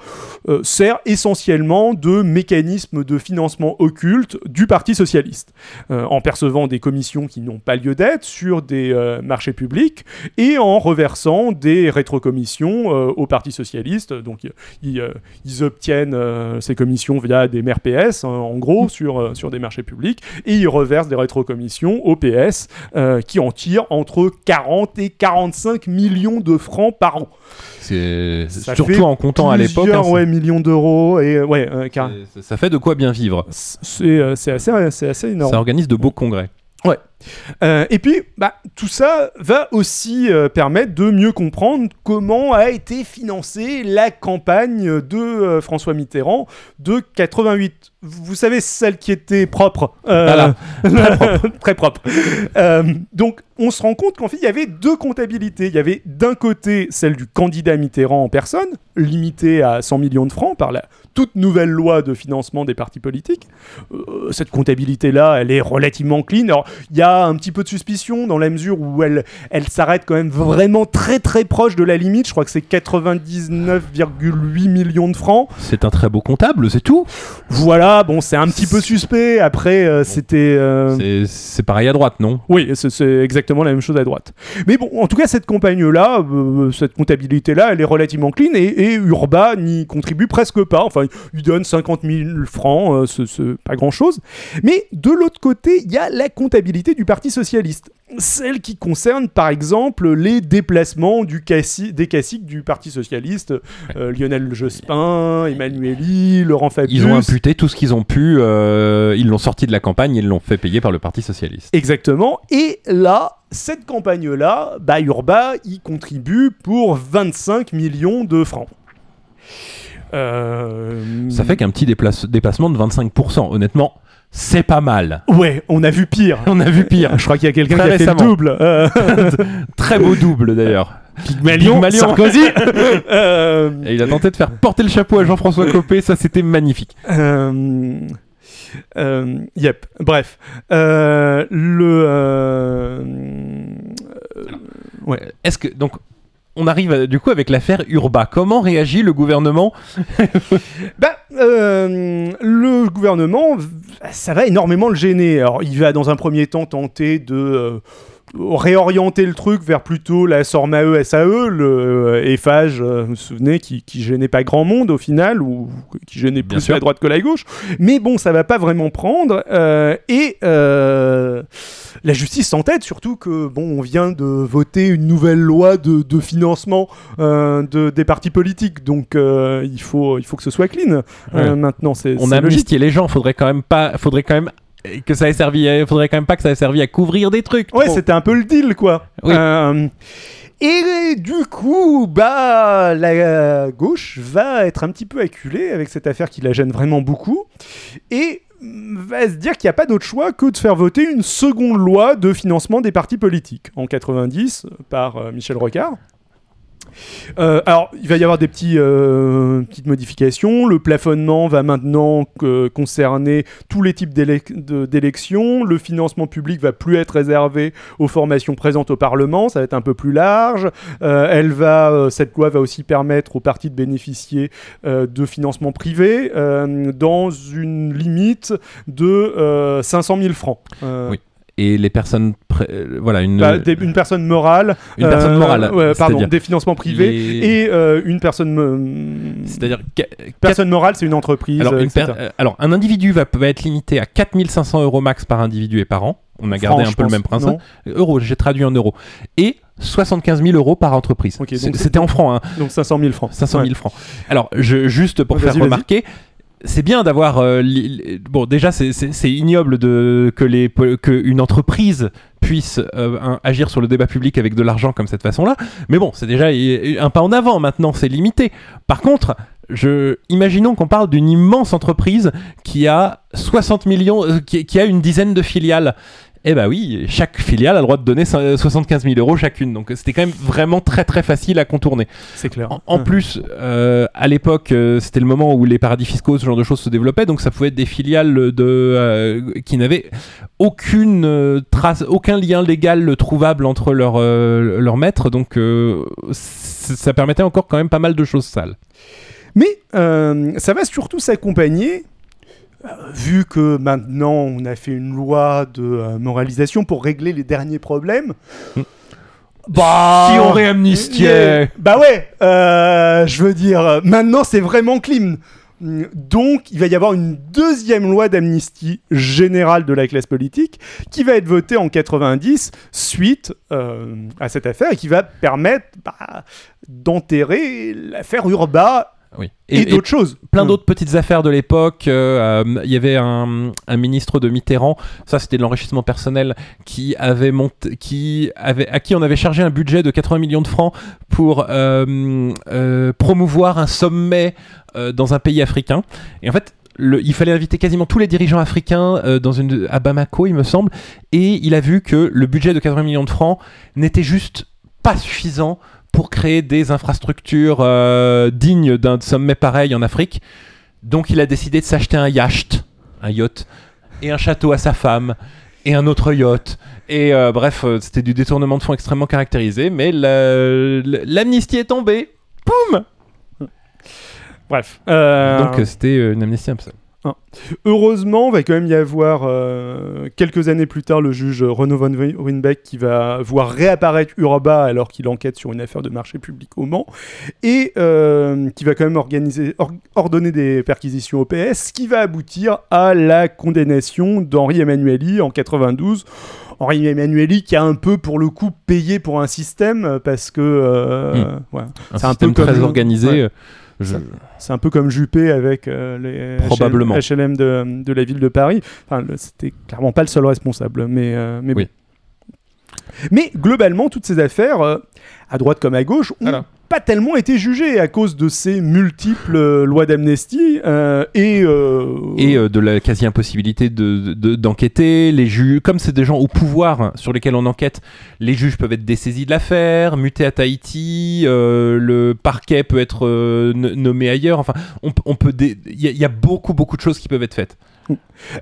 euh, sert essentiellement de mécanisme de financement occulte du Parti socialiste, euh, en percevant des commissions qui n'ont pas lieu d'être sur des euh, marchés publics et en reversant des rétrocommissions euh, au Parti socialiste. Donc ils, ils obtiennent ces commissions via des maires PS, hein, en gros, sur, euh, sur des marchés publics, et ils reversent des rétrocommissions au PS qui en tirent entre 40 et 45 millions de francs par an. C'est surtout en comptant à l'époque. hein, ouais, millions d'euros et euh, ouais, euh, car- ça fait de quoi bien vivre. c'est euh, assez, c'est assez énorme. Ça organise de beaux congrès. Euh, et puis, bah, tout ça va aussi euh, permettre de mieux comprendre comment a été financée la campagne de euh, François Mitterrand de 88. Vous savez, celle qui était propre. Euh, très propre. Euh, donc, on se rend compte qu'en fait, il y avait deux comptabilités. Il y avait d'un côté celle du candidat Mitterrand en personne, limitée à 100 millions de francs par la toute nouvelle loi de financement des partis politiques. Euh, cette comptabilité-là, elle est relativement clean. Alors, il y a un petit peu de suspicion dans la mesure où elle, elle s'arrête quand même vraiment très très proche de la limite. Je crois que c'est 99,8 millions de francs. C'est un très beau comptable, c'est tout. Voilà, bon, c'est un petit peu suspect. Après, euh, c'était. euh, C'est- pareil à droite, non? Oui, c'est- exactement la même chose à droite. Mais bon, en tout cas, cette campagne-là, cette comptabilité-là, elle est relativement clean et, et Urba n'y contribue presque pas. Enfin, il donne 50 000 francs, euh, c'est- c'est pas grand-chose. Mais de l'autre côté, il y a la comptabilité du Parti Socialiste. Celle qui concerne, par exemple, les déplacements du cassi- des caciques du Parti Socialiste. Euh, Lionel Jospin, Emmanueli, Laurent Fabius. Ils ont imputé tout ce qu'ils ont pu, euh, ils l'ont sorti de la campagne, ils l'ont fait payer par le Parti Socialiste. Exactement. Et là, cette campagne-là, bah, Urba y contribue pour 25 millions de francs. Euh, Ça fait qu'un petit déplace- déplacement de 25%, honnêtement, c'est pas mal. Ouais, on a vu pire. On a vu pire. Je crois qu'il y a quelqu'un qui a fait le double. Euh, Très beau double d'ailleurs. Pygmalion, Pygmalion. Sarkozy. Euh, Et il a tenté de faire porter le chapeau à Jean-François Copé, ça c'était magnifique. Euh, yep. Bref, le. euh, Est-ce que donc on arrive euh, du coup avec l'affaire Urba. Comment réagit le gouvernement Bah, euh, le gouvernement, ça va énormément le gêner. Alors, il va dans un premier temps tenter de euh, réorienter le truc vers plutôt la SORMAE SAE, le euh, EFAGE, euh, vous vous souvenez, qui, qui gênait pas grand monde au final, ou qui gênait Bien plus sûr. la droite que la gauche. Mais bon, ça va pas vraiment prendre. euh, et euh, la justice s'entête, surtout que bon, on vient de voter une nouvelle loi de, de financement euh, de, des partis politiques, donc euh, il, faut, il faut que ce soit clean. euh, Ouais. maintenant, c'est On a amnistié les gens, faudrait quand même pas, faudrait quand même que ça ait servi, à- faudrait quand même pas que ça ait servi à couvrir des trucs. Ouais, c'était un peu le deal, quoi. Oui. Euh, et du coup, bah, la gauche va être un petit peu acculée avec cette affaire qui la gêne vraiment beaucoup. Et va se dire qu'il n'y a pas d'autre choix que de faire voter une seconde loi de financement des partis politiques en 90 par euh, Michel Rocard. Euh, alors, il va y avoir des euh, petites modifications. Le plafonnement va maintenant que- concerner tous les types d'élections. Le financement public va plus être réservé aux formations présentes au Parlement. Ça va être un peu plus large. Euh, euh, cette loi va aussi permettre aux partis de bénéficier euh, de financement privé euh, dans une limite de euh, 500 000 francs. Euh, Oui. Et les personnes, euh, voilà, une, bah, des- une personne morale. une personne euh, morale, pardon, des financements privés. les- Et euh, une personne. c'est-à-dire Personne morale, c'est une entreprise. Alors, une etc. per- alors, un individu va, va être limité à 4500 euros max par individu et par an. On a gardé un peu le même principe. Euros, j'ai traduit en euros. Et 75 000 euros par entreprise. C'était en francs, hein, Donc 500 000 francs. 500 000 Ouais. francs. Alors, je, juste pour faire remarquer, c'est bien d'avoir. euh, bon, déjà, c'est- ignoble de, que, les, que une entreprise puisse euh, agir sur le débat public avec de l'argent comme cette façon-là. Mais bon, c'est déjà i- un pas en avant. Maintenant, c'est limité. Par contre, je, imaginons qu'on parle d'une immense entreprise qui a 60 millions, euh, qui a une dizaine de filiales. Eh bah oui, chaque filiale a le droit de donner cin- 75 000 euros chacune. Donc c'était quand même vraiment très très facile à contourner. C'est clair. En, en Ouais. plus, euh, à l'époque, euh, c'était le moment où les paradis fiscaux, ce genre de choses se développaient, donc ça pouvait être des filiales de, euh, qui n'avaient aucune euh, trace, aucun lien légal trouvable entre leurs euh, leurs maîtres, donc euh, ça permettait encore quand même pas mal de choses sales. Mais euh, ça va surtout s'accompagner, euh, vu que maintenant on a fait une loi de euh, moralisation pour régler les derniers problèmes. Bah, Si on réamnistiait. Yeah. Bah ouais, euh, je veux dire, euh, maintenant c'est vraiment clean. Donc, il va y avoir une deuxième loi d'amnistie générale de la classe politique qui va être votée en 90 suite euh, à cette affaire et qui va permettre bah, d'enterrer l'affaire Urba Oui. et, d'autres choses. plein Mm. d'autres petites affaires de l'époque. euh, euh, Il y avait un, un ministre de Mitterrand, ça c'était de l'enrichissement personnel, qui avait monté, qui avait, à qui on avait chargé un budget de 80 millions de francs pour euh, euh, promouvoir un sommet dans un pays africain. Et en fait, le- il fallait inviter quasiment tous les dirigeants africains euh, dans une, à Bamako, il me semble, et il a vu que le budget de 80 millions de francs n'était juste pas suffisant pour créer des infrastructures euh, dignes d'un sommet pareil en Afrique. Donc il a décidé de s'acheter un yacht, un yacht, et un château à sa femme, et un autre yacht. Et euh, bref, euh, c'était du détournement de fonds extrêmement caractérisé, mais l'amnistie est tombée. Poum Bref. Donc c'était une amnistie absolue. 1. Heureusement, va quand même y avoir euh, quelques années plus tard le juge Renaud von Winbeck qui va voir réapparaître Urba alors qu'il enquête sur une affaire de marché public au Mans et euh, qui va quand même organiser, ordonner des perquisitions au PS, ce qui va aboutir à la condamnation d'Henri Emmanueli en 92. Henri Emmanueli qui a un peu pour le coup payé pour un système parce que euh, hmm. c'est un peu très organisé je- C'est un peu comme Juppé avec euh, les Probablement. HLM de, de la ville de Paris. Enfin, c'était clairement pas le seul responsable, mais, euh, mais bon. Oui. Mais globalement, toutes ces affaires, euh, à droite comme à gauche, ont Voilà. Pas tellement été jugées à cause de ces multiples euh, lois d'amnistie euh, et, euh, et de la quasi-impossibilité de- de- d'enquêter. les juges, comme c'est des gens au pouvoir hein, sur lesquels on enquête, les juges peuvent être dessaisis de l'affaire, mutés à Tahiti, le parquet peut être nommé ailleurs. Enfin, on, peut, il y, y a beaucoup, beaucoup de choses qui peuvent être faites.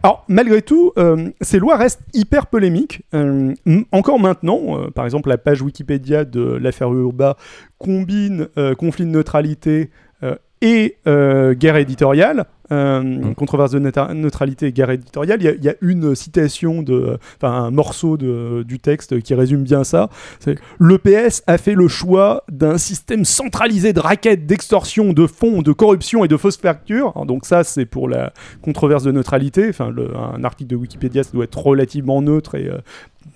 Alors, malgré tout, euh, ces lois restent hyper polémiques. Euh, encore maintenant, euh, par exemple, la page Wikipédia de l'affaire Urba combine conflit de neutralité et guerre éditoriale. Euh, Mm. Controverse de neutra- neutralité et guerre éditoriale. Il y a- il y, a une citation, de, un morceau de- du texte qui résume bien ça. C'est Le PS a fait le choix d'un système centralisé de raquettes, d'extorsion, de fonds, de corruption et de fausses factures. Alors, donc ça, c'est pour la controverse de neutralité. Enfin, le- un article de Wikipédia, ça doit être relativement neutre et euh,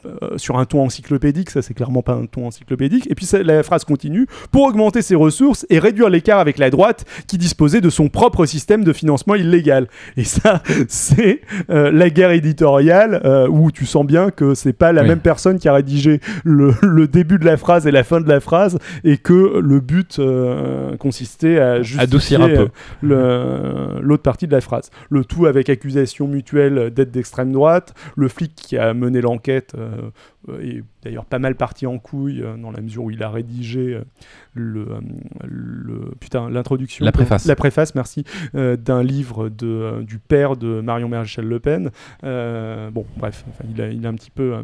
euh, sur un ton encyclopédique. Ça, c'est clairement pas un ton encyclopédique. Et puis ça- la phrase continue pour augmenter ses ressources et réduire l'écart avec la droite qui disposait de son propre système de financement illégal. Et ça, c'est euh, la guerre éditoriale euh, où tu sens bien que c'est pas la Oui. même personne qui a rédigé le, le début de la phrase et la fin de la phrase et que le but euh, consistait à justifier Adoucir un peu. l'autre partie de la phrase. Le tout avec accusation mutuelle d'être d'extrême droite, le flic qui a mené l'enquête est d'ailleurs pas mal parti en couille dans la mesure où il a rédigé le, le putain l'introduction La préface. la préface merci d'un livre de, du père de Marion Maréchal Le Pen bon bref enfin, il, a, il a un petit peu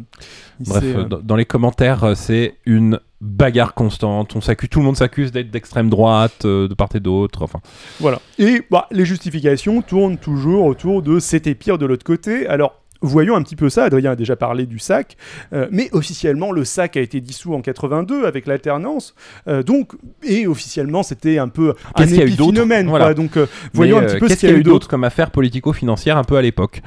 Bref, euh, dans, les commentaires, euh, c'est une bagarre constante. On s'accuse, tout le monde s'accuse d'être d'extrême droite, euh, de part et d'autre. Enfin, Voilà. Et bah, les justifications tournent toujours autour de c'était pire de l'autre côté. Alors. Voyons un petit peu ça, Adrien a déjà parlé du SAC, euh, mais officiellement le SAC a été dissous en 82 avec l'alternance, euh, donc et officiellement c'était un peu un épiphénomène, Voilà. quoi. donc euh, voyons mais, un petit euh, peu ce qu'est-ce qu'il y a eu d'autre. comme affaire politico-financière un peu à l'époque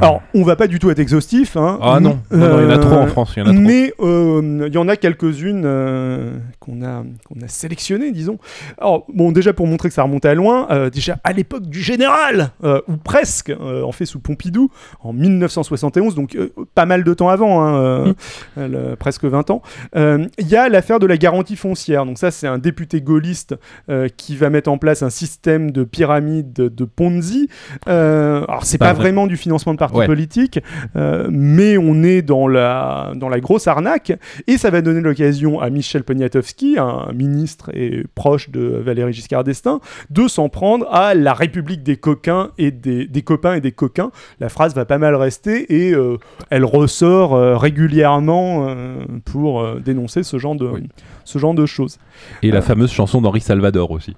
Alors on va pas du tout être exhaustif, hein, Ah non, non, non, il y en a trop en Euh, France, il y en a trop. Mais euh, il y en a quelques-unes euh, qu'on a, qu'on a sélectionnées, disons. Alors, bon, déjà pour montrer que ça remonte à loin, euh, déjà à l'époque du général, euh, ou presque, euh, en fait sous Pompidou, en 1971, donc euh, pas mal de temps avant, hein, euh, euh, le- presque 20 ans, euh, il y a l'affaire de la garantie foncière. Donc ça, c'est un député gaulliste euh, qui va mettre en place un système de pyramide de, de Ponzi. Euh, alors, c'est Pas pas, vrai. vraiment du financement de partis Ouais. politiques, euh, mais on est dans la, dans la grosse arnaque. Et ça va donner l'occasion à Michel Poniatowski, un ministre et proche de Valéry Giscard d'Estaing, de s'en prendre à la République des coquins et des, des copains et des coquins. La phrase va pas mal rester et euh, elle ressort euh, régulièrement euh, pour dénoncer ce genre de, Oui. ce genre de choses. Et la fameuse chanson d'Henri Salvador aussi.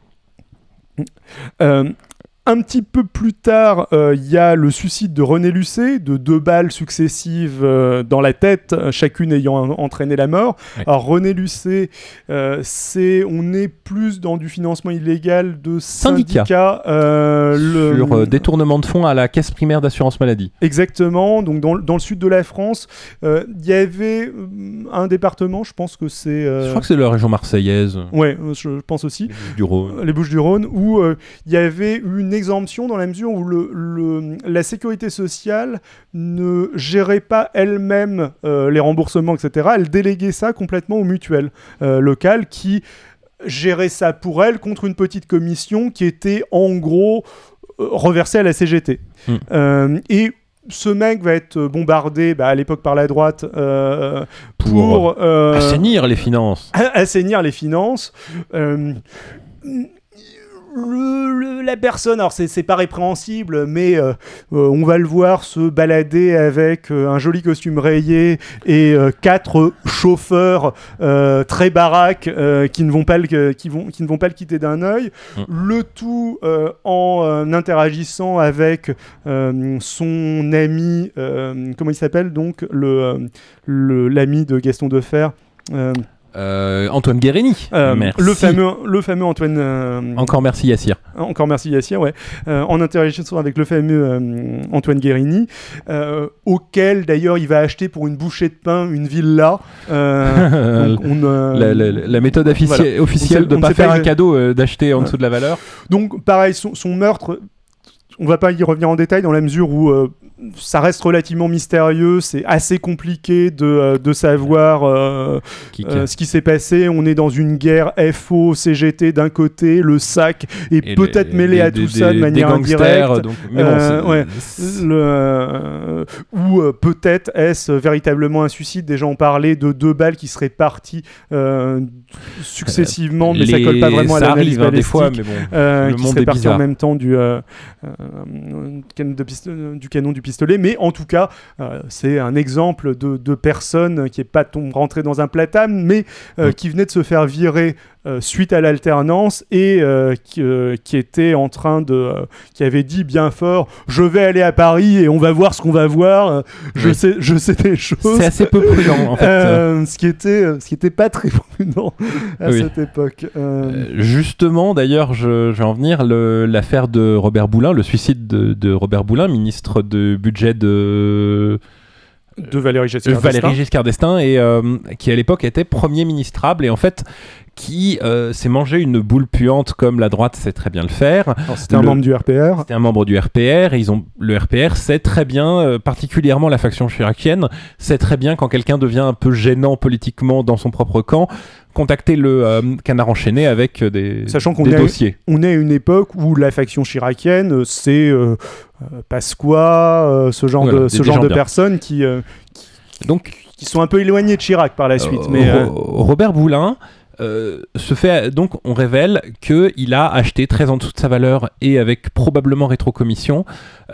Un petit peu plus tard, euh, il y a le suicide de René Lucet, de deux balles successives euh, dans la tête, euh, chacune ayant en- entraîné la mort. Ouais. Alors René Lucet, euh, c'est, on est plus dans du financement illégal de Syndicat. syndicats. le- Sur détournement de fonds à la caisse primaire d'assurance maladie. Exactement. Donc dans, le- dans le sud de la France, il y avait un département, je pense que c'est. Je crois que c'est la région marseillaise, Ouais, je pense aussi. du Rhône. les Bouches-du-Rhône, où euh, il y avait une exemption dans la mesure où le, le- la sécurité sociale ne gérait pas elle-même euh, les remboursements, etc. Elle déléguait ça complètement aux mutuelles euh, locales qui géraient ça pour elle contre une petite commission qui était en gros euh, reversée à la CGT. Hmm. Et ce mec va être bombardé bah, à l'époque par la droite euh, Pour pour, euh, Assainir les finances. assainir les finances. Euh, le- le- la personne, alors c'est pas répréhensible, mais euh, euh, on va le voir se balader avec euh, un joli costume rayé et euh, quatre chauffeurs euh, très baraques qui ne vont pas le, qui vont, qui ne vont pas le quitter d'un œil. Mm. Le tout en interagissant avec son ami, comment il s'appelle donc le euh, le- l'ami de Gaston Defer. Euh, Antoine Guérini. euh, Merci. le fameux, le fameux Antoine. euh, Encore merci Yassir. encore merci Yassir, ouais. Euh, en interaction avec le fameux euh, Antoine Guérini, euh, auquel d'ailleurs il va acheter pour une bouchée de pain une villa. Euh, donc, on, euh, la, la- la méthode officie- voilà. officielle On sait- de on pas faire pas un cadeau, euh, d'acheter en dessous de la valeur. donc, pareil, son, son meurtre. On va pas y revenir en détail dans la mesure où euh, ça reste relativement mystérieux, c'est assez compliqué de, euh, de savoir euh, ce qui s'est passé, on est dans une guerre FO, CGT d'un côté, le SAC est peut-être mêlé à des- tout ça de manière indirecte. donc- mais bon, c'est- ouais. c'est- Le, ou peut-être est-ce véritablement un suicide? Déjà on parlait de deux balles qui seraient parties successivement, mais ça les- colle pas vraiment à ça l'analyse arrive hein, des fois, mais bon. le qui monde serait est parti bizarre. en même temps du, de piste- du canon du pistolet. Mais en tout cas, euh, c'est un exemple de, de personne qui est pas rentrée dans un platane, mais euh, qui venait de se faire virer euh, suite à l'alternance et euh, qui, euh, qui était en train de... qui avait dit bien fort, je vais aller à Paris et on va voir ce qu'on va voir. Je, Oui. sais, je sais des choses. C'est assez peu prudent en fait. Ce qui était ce qui était pas très prudent à Oui. cette époque. Justement, d'ailleurs, je, je vais en venir, l'affaire de Robert Boulin, le suicide de, de Robert Boulin, ministre de budget de de Valéry Giscard Euh, Valéry d'Estaing. Giscard d'Estaing, et euh, qui à l'époque était premier ministrable, et en fait qui euh, s'est mangé une boule puante comme la droite sait très bien le faire. C'était un membre du RPR. C'était un membre du RPR, et ils ont, le RPR sait très bien, euh, particulièrement la faction chiracienne, sait très bien quand quelqu'un devient un peu gênant politiquement dans son propre camp, contacter le euh, canard enchaîné avec euh, des, Sachant qu'on des est dossiers. On est à une époque où la faction chiracienne, c'est euh, Pasqua, ce genre Voilà, de, ce des genre de personnes qui, qui, Donc, qui sont un peu éloignés de Chirac par la suite. mais Ro- Robert Boulin euh, se fait donc on révèle que il a acheté très en dessous de sa valeur et avec probablement rétrocommission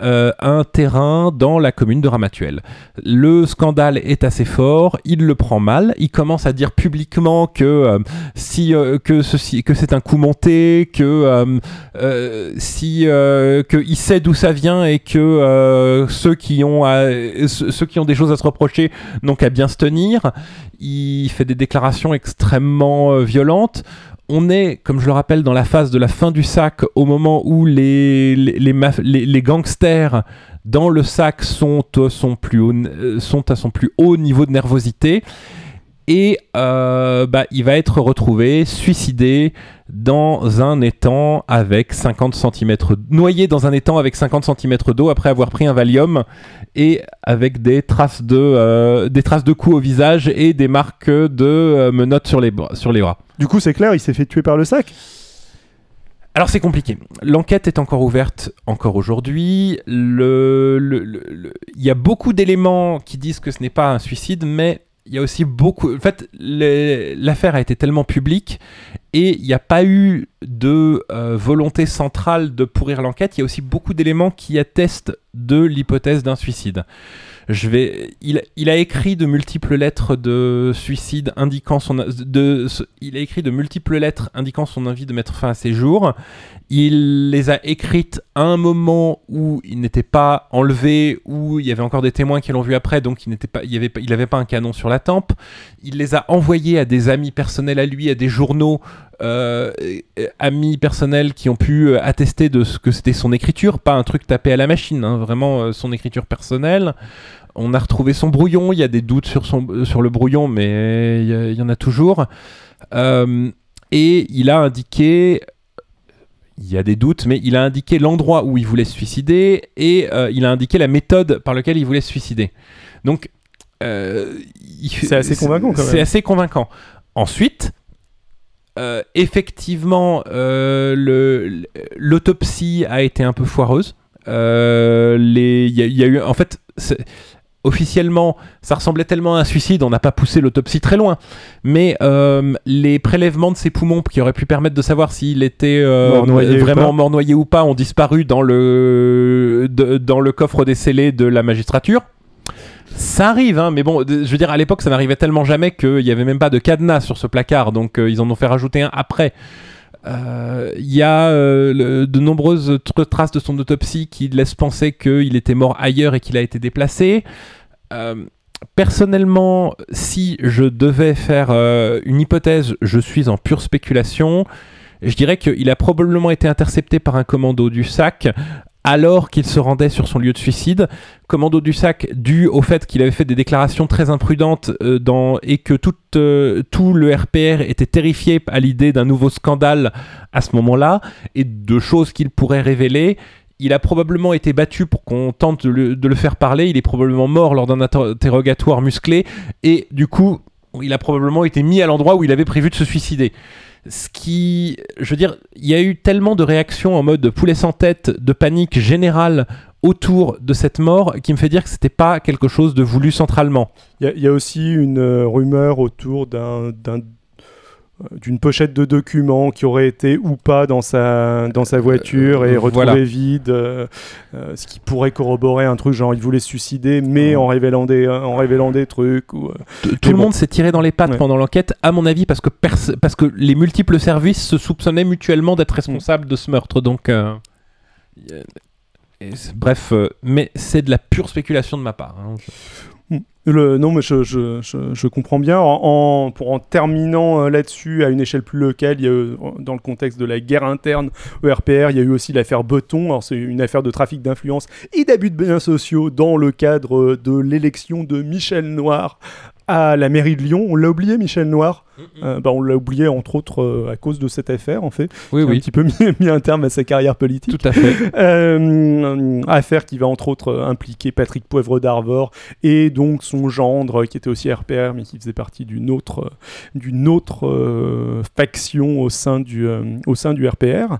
euh, un terrain dans la commune de Ramatuelle. Le scandale est assez fort, il le prend mal, il commence à dire publiquement que euh, si euh, que ceci que c'est un coup monté, que euh, euh, si euh, que il sait d'où ça vient et que euh, ceux qui ont ceux qui ont des choses à se reprocher n'ont qu'à bien se tenir. Il fait des déclarations extrêmement euh, violentes. On est, comme je le rappelle, dans la phase de la fin du sac, au moment où les, gangsters dans le sac haut, euh, sont à son plus haut niveau de nervosité. Et euh, bah, il va être retrouvé suicidé dans un étang avec 50 cm, noyé dans un étang avec 50 cm d'eau après avoir pris un Valium et avec des traces de, euh, des traces de coups au visage et des marques de euh, menottes sur les, bras- sur les bras. du coup, c'est clair, il s'est fait tuer par le sac? Alors c'est compliqué. L'enquête est encore ouverte encore aujourd'hui. Le, le- le- le- Il y a beaucoup d'éléments qui disent que ce n'est pas un suicide, mais il y a aussi beaucoup... En fait, l'affaire a été tellement publique et il n'y a pas eu de euh, volonté centrale de pourrir l'enquête. Il y a aussi beaucoup d'éléments qui attestent de l'hypothèse d'un suicide. Je vais, il, a écrit de multiples lettres de suicide indiquant son, de, il a écrit de multiples lettres indiquant son envie de mettre fin à ses jours. Il les a écrites à un moment où il n'était pas enlevé, où il y avait encore des témoins qui l'ont vu après, donc il n'était pas, il il pas un canon sur la tempe. Il les a envoyés à des amis personnels à lui, à des journaux euh, amis personnels qui ont pu euh, attester de ce que c'était son écriture, pas un truc tapé à la machine, hein, vraiment euh, son écriture personnelle. On a retrouvé son brouillon, il y a des doutes sur, son, sur le brouillon, mais il y, en a toujours. Euh, et il a indiqué, il y a des doutes, mais il a indiqué l'endroit où il voulait se suicider et euh, il a indiqué la méthode par laquelle il voulait se suicider. Donc, euh, C'est assez convaincant. C'est assez convaincant. Ensuite, euh, effectivement, euh, l'autopsie a été un peu foireuse. Euh, les- Il y, a- il y a eu, en fait, officiellement, ça ressemblait tellement à un suicide, on n'a pas poussé l'autopsie très loin. Mais euh, les prélèvements de ses poumons qui auraient pu permettre de savoir s'il était euh, Mort vraiment mort noyé ou pas ont disparu dans le, de- dans le coffre des scellés de la magistrature. Ça arrive, hein, mais bon, je veux dire, à l'époque, ça n'arrivait tellement jamais qu'il n'y avait même pas de cadenas sur ce placard, donc euh, ils en ont fait rajouter un après. Euh, Il y a euh, de nombreuses tr- traces de son autopsie qui laissent penser qu'il était mort ailleurs et qu'il a été déplacé. Personnellement, si je devais faire une hypothèse, je suis en pure spéculation. Je dirais qu'il a probablement été intercepté par un commando du SAC alors qu'il se rendait sur son lieu de suicide. Commando du SAC dû au fait qu'il avait fait des déclarations très imprudentes euh, et que tout, euh, le RPR était terrifié à l'idée d'un nouveau scandale à ce moment-là et de choses qu'il pourrait révéler. Il a probablement été battu pour qu'on tente de le, faire parler. Il est probablement mort lors d'un inter- interrogatoire musclé. Et du coup, il a probablement été mis à l'endroit où il avait prévu de se suicider. Ce qui, je veux dire, il y a eu tellement de réactions en mode poulet sans tête, de panique générale autour de cette mort qui me fait dire que c'était pas quelque chose de voulu centralement. Il y, a- aussi une euh, rumeur autour d'un d'une pochette de documents qui aurait été ou pas dans sa, dans sa voiture et Euh, retrouvée voilà. vide, euh, euh, ce qui pourrait corroborer un truc genre il voulait se suicider mais en, révélant des, en révélant des trucs. Ou, euh, Tout le bon. monde s'est tiré dans les pattes Ouais. pendant l'enquête, à mon avis, parce que, parce que les multiples services se soupçonnaient mutuellement d'être responsables de ce meurtre. Donc, euh, bref, euh, mais c'est de la pure spéculation de ma part. hein. Je- Le, non, mais je, comprends bien. En, pour en terminant euh, là-dessus, à une échelle plus locale, dans le contexte de la guerre interne au RPR, il y a eu aussi l'affaire Beton. C'est une affaire de trafic d'influence et d'abus de biens sociaux dans le cadre euh, de l'élection de Michel Noir à la mairie de Lyon. On l'a oublié, Michel Noir. Euh, bah, on l'a oublié, entre autres, euh, à cause de cette affaire, en fait. Oui, qui a un petit peu mis, mis un terme à sa carrière politique. tout à fait. Euh, affaire qui va entre autres impliquer Patrick Poivre d'Arvor et donc son gendre qui était aussi RPR mais qui faisait partie d'une autre, d'une autre faction au sein du, au sein du RPR.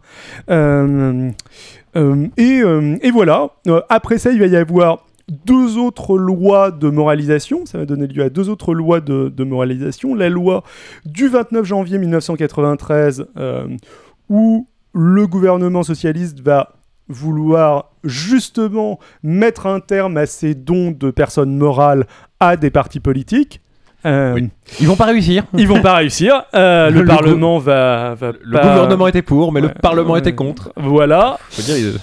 Et, et voilà, après ça il va y avoir deux autres lois de moralisation. Ça va donner lieu à deux autres lois de, de moralisation. La loi du 29 janvier 1993, euh, où le gouvernement socialiste va vouloir justement mettre un terme à ces dons de personnes morales à des partis politiques. Euh, Oui. Ils vont pas réussir. Ils vont pas réussir. Euh, le, Le Parlement va, va Le pas- gouvernement était pour, mais le Parlement ouais. était contre. Voilà. Faut dire, il-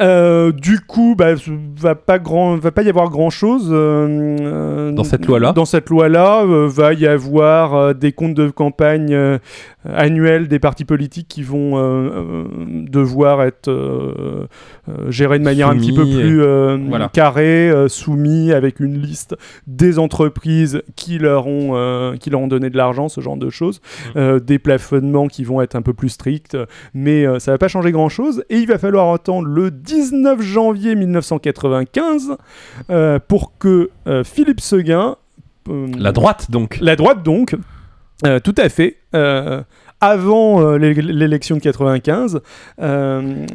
Euh, du coup, bah, va pas grand, va pas y avoir grand chose Dans cette loi-là Dans cette loi-là, euh, va y avoir euh, des comptes de campagne euh, annuels des partis politiques qui vont euh, euh, devoir être euh, euh, gérés de manière un petit peu plus euh, voilà. carrée, euh, soumis avec une liste des entreprises qui leur ont, euh, qui leur ont donné de l'argent, ce genre de choses, Mm. Euh, des plafonnements qui vont être un peu plus stricts, mais euh, ça va pas changer grand-chose. Et il va falloir attendre le 19 janvier 1995 euh, pour que euh, Philippe Seguin, euh, La droite, donc. la droite donc, tout à fait, avant l'é- l'élection de 95, euh,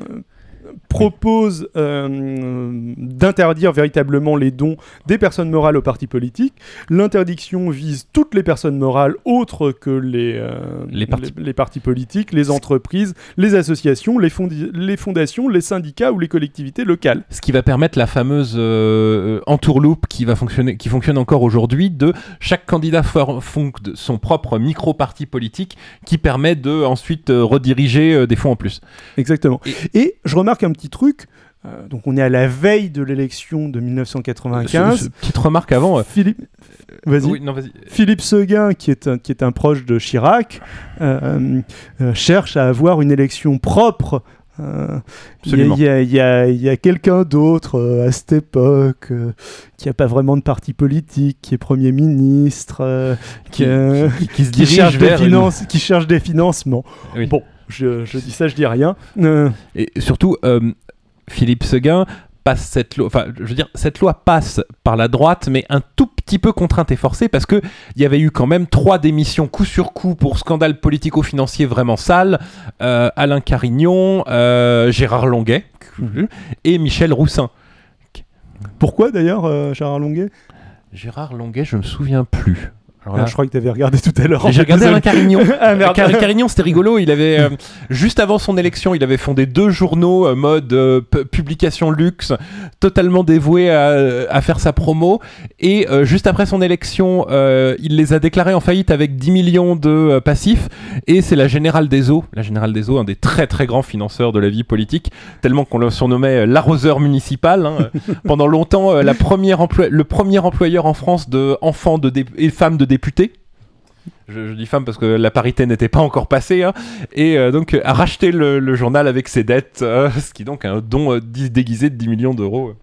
propose euh, d'interdire véritablement les dons des personnes morales aux partis politiques. L'interdiction vise toutes les personnes morales autres que les, euh, Les partis- les, les partis politiques, les entreprises, les associations, les, fondi- les fondations, les syndicats ou les collectivités locales. Ce qui va permettre la fameuse euh, entourloupe qui va fonctionner, qui fonctionne encore aujourd'hui, de chaque candidat fonde son propre micro-parti politique qui permet de ensuite rediriger des fonds en plus. Exactement. Et- Et, je remarque un petit truc. euh, donc on est à la veille de l'élection de 1995. Ce- ce- petite remarque avant. euh, Philippe, vas-y. oui. Philippe Seguin, qui est un, qui est un proche de Chirac, euh, euh, cherche à avoir une élection propre. Euh, Il y a- y quelqu'un d'autre euh, à cette époque euh, qui n'a pas vraiment de parti politique, qui est Premier ministre, euh, qui, Qui, euh, qui- qui se qui dirige cherche des vers une- finances, qui cherche des financements. Oui. Bon, je, je dis ça, je dis rien. Euh, Et surtout, euh, Philippe Seguin passe cette loi. Enfin, je veux dire, cette loi passe par la droite, mais un tout petit peu contrainte et forcée parce que il y avait eu quand même trois démissions coup sur coup pour scandale politico-financier vraiment sale. Euh, Alain Carignon, euh, Gérard Longuet et Michel Roussin. pourquoi d'ailleurs, Gérard Longuet? Gérard Longuet, je me souviens plus. Alors là, Ah, Je crois que tu avais regardé tout à l'heure. J'ai regardé Alain Carignon. ah. Car- Carignon, c'était rigolo. Il avait euh, juste avant son élection, il avait fondé deux journaux euh, mode euh, pu- publication luxe, totalement dévoués à, à faire sa promo. Et juste après son élection, il les a déclarés en faillite avec 10 millions de passifs. Et c'est la Générale des Eaux, la Générale des Eaux, un des très très grands financeurs de la vie politique, tellement qu'on le surnommait l'arroseur municipal. hein. Pendant longtemps, la première emploi- le premier employeur en France de enfants de et femmes de députés. Je, je dis femme parce que la parité n'était pas encore passée, hein. et euh, donc euh, a racheté le, le journal avec ses dettes, euh, ce qui est donc un don euh, déguisé de 10 millions d'euros.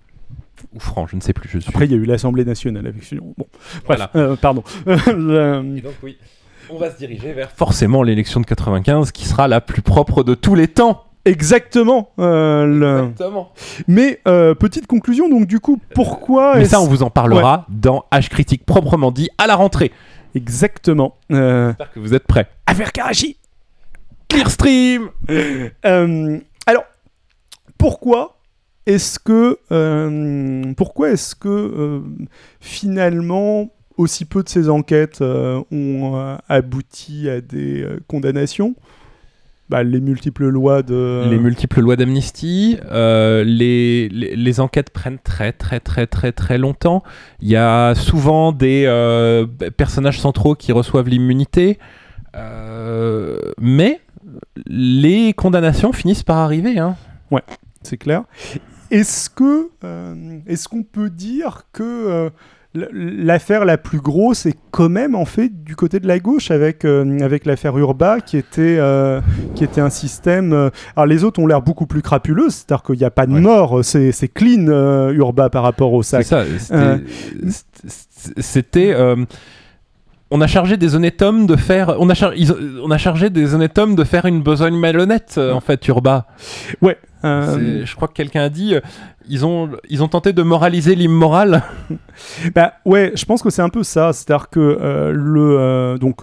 Ou francs, je ne sais plus, je suis. Après, il y a eu l'Assemblée nationale avec ce nom. Bon, Voilà. pardon. Et donc oui, on va se diriger vers forcément l'élection de 95 qui sera la plus propre de tous les temps. Exactement. euh, le- Exactement. Mais euh, petite conclusion, donc du coup, pourquoi Mais ça, on vous en parlera dans H critique proprement dit à la rentrée. Exactement. Euh, J'espère que vous êtes prêts. Affaire Karachi. Clearstream Euh, alors, pourquoi est-ce que, euh, pourquoi est-ce que euh, finalement aussi peu de ces enquêtes euh, ont euh, abouti à des euh, condamnations? Bah, Les multiples lois de. Les multiples lois d'amnistie, euh, les, les, les enquêtes prennent très très très très très longtemps. Il y a souvent des euh, personnages centraux qui reçoivent l'immunité, euh, mais les condamnations finissent par arriver. Hein. c'est clair. Est-ce que est-ce qu'on peut dire que l'affaire la plus grosse est quand même en fait du côté de la gauche avec euh, avec l'affaire Urba qui était euh, qui était un système euh, alors les autres ont l'air beaucoup plus crapuleux c'est-à-dire qu'il n'y a pas de Ouais. mort c'est c'est clean euh, Urba par rapport au C'est sac ça. C'était. Euh, c'était- C'était. euh, on a chargé des honnêtes hommes de faire, on a, char- ils ont- on a chargé des honnêtes hommes de faire une besogne malhonnête, euh, en fait, Urba. Ouais. euh, Je crois que quelqu'un a dit, euh, ils ont, ils ont tenté de moraliser l'immoral. Bah ouais, je pense que c'est un peu ça. C'est-à-dire que euh, le euh, donc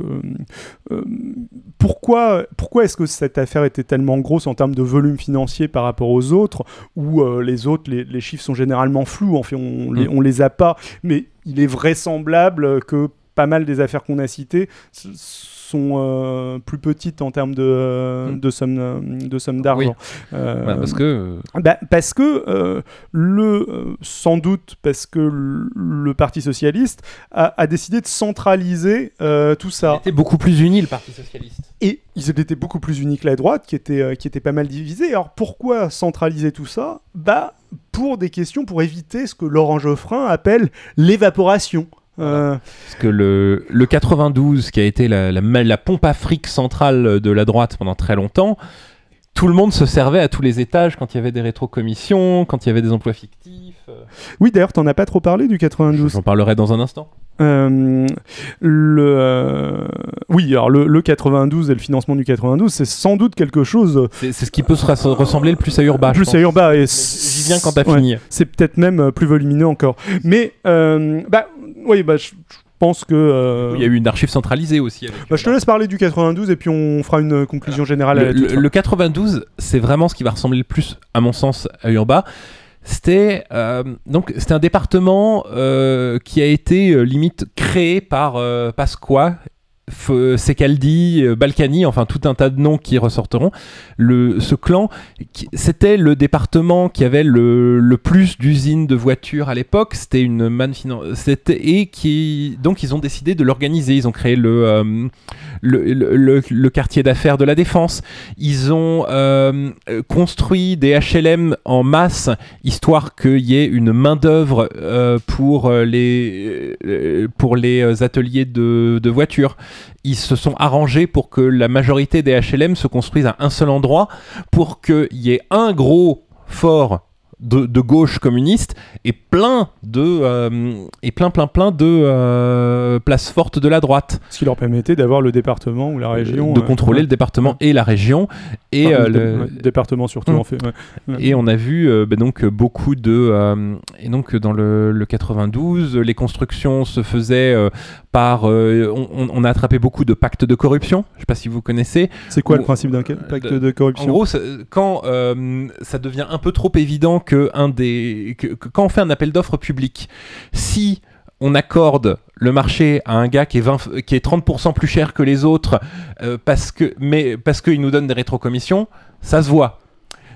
pourquoi pourquoi est-ce que cette affaire était tellement grosse en termes de volume financier par rapport aux autres où les autres les, les chiffres sont généralement flous. En fait, on les, Mm. on les a pas. Mais il est vraisemblable que pas mal des affaires qu'on a citées sont euh, plus petites en termes de, euh, Mm. de somme de somme d'argent. Euh, Voilà, parce que euh, bah, parce que le sans doute parce que le, le Parti socialiste a, a décidé de centraliser tout il ça était beaucoup plus uni, le Parti socialiste. et ils étaient beaucoup plus unis que la droite qui était qui était pas mal divisée. Alors pourquoi centraliser tout ça? Bah pour des questions pour éviter ce que Laurent Geoffrin appelle l'évaporation. Euh, Parce que le, le 92, qui a été la, la, la pompe afrique centrale de la droite pendant très longtemps, tout le monde se servait à tous les étages quand il y avait des rétrocommissions, quand il y avait des emplois fictifs. euh. oui, d'ailleurs, t'en as pas trop parlé du 92. J'en parlerai dans un instant. Euh, le, euh, oui, alors le, le 92 et le financement du 92, c'est sans doute quelque chose C'est c'est ce qui peut se ressembler le plus à Urba. plus à Urba. Et J'y viens quand t'as ouais, fini. C'est peut-être même euh, plus volumineux encore. Mais, euh, bah, oui, bah, je je pense que. euh, Il y a eu une archive centralisée aussi. avec bah, je te laisse parler du 92 et puis on fera une conclusion générale à Le, la toute le- fin. le 92, c'est vraiment ce qui va ressembler le plus, à mon sens, à Urba. C'était euh, donc c'était un département euh, qui a été euh, limite créé par Pasqua, Secaldi, euh, Balkany, enfin tout un tas de noms qui ressortiront. Le, ce clan, c'était le département qui avait le, le plus d'usines de voitures à l'époque. C'était une manne c'était et qui donc ils ont décidé de l'organiser. Ils ont créé le euh, le, le- quartier d'affaires de la défense. Ils ont euh, euh, construit des HLM en masse, histoire qu'il y ait une main-d'œuvre euh, pour, euh, les, euh, pour les euh, ateliers de, de voitures. Ils se sont arrangés pour que la majorité des HLM se construisent à un seul endroit, pour qu'il y ait un gros fort de, de gauche communiste et plein de euh, et plein plein plein de euh, places fortes de la droite Ce qui leur permettait d'avoir le département ou la région. de euh, contrôler le département et la région et euh, le département surtout Mm. en fait. ouais. et on a vu euh, bah, donc beaucoup de euh, et donc dans le, le 92 les constructions se faisaient euh, par euh, on, a attrapé beaucoup de pactes de corruption je sais pas si vous connaissez C'est quoi le principe d'un pacte de- de en corruption gros quand euh, ça devient un peu trop évident que quand on fait un appel d'offres public si on accorde le marché à un gars qui est, 20 qui est 30% plus cher que les autres euh, parce que mais qu'il nous donne des rétrocommissions, ça se voit.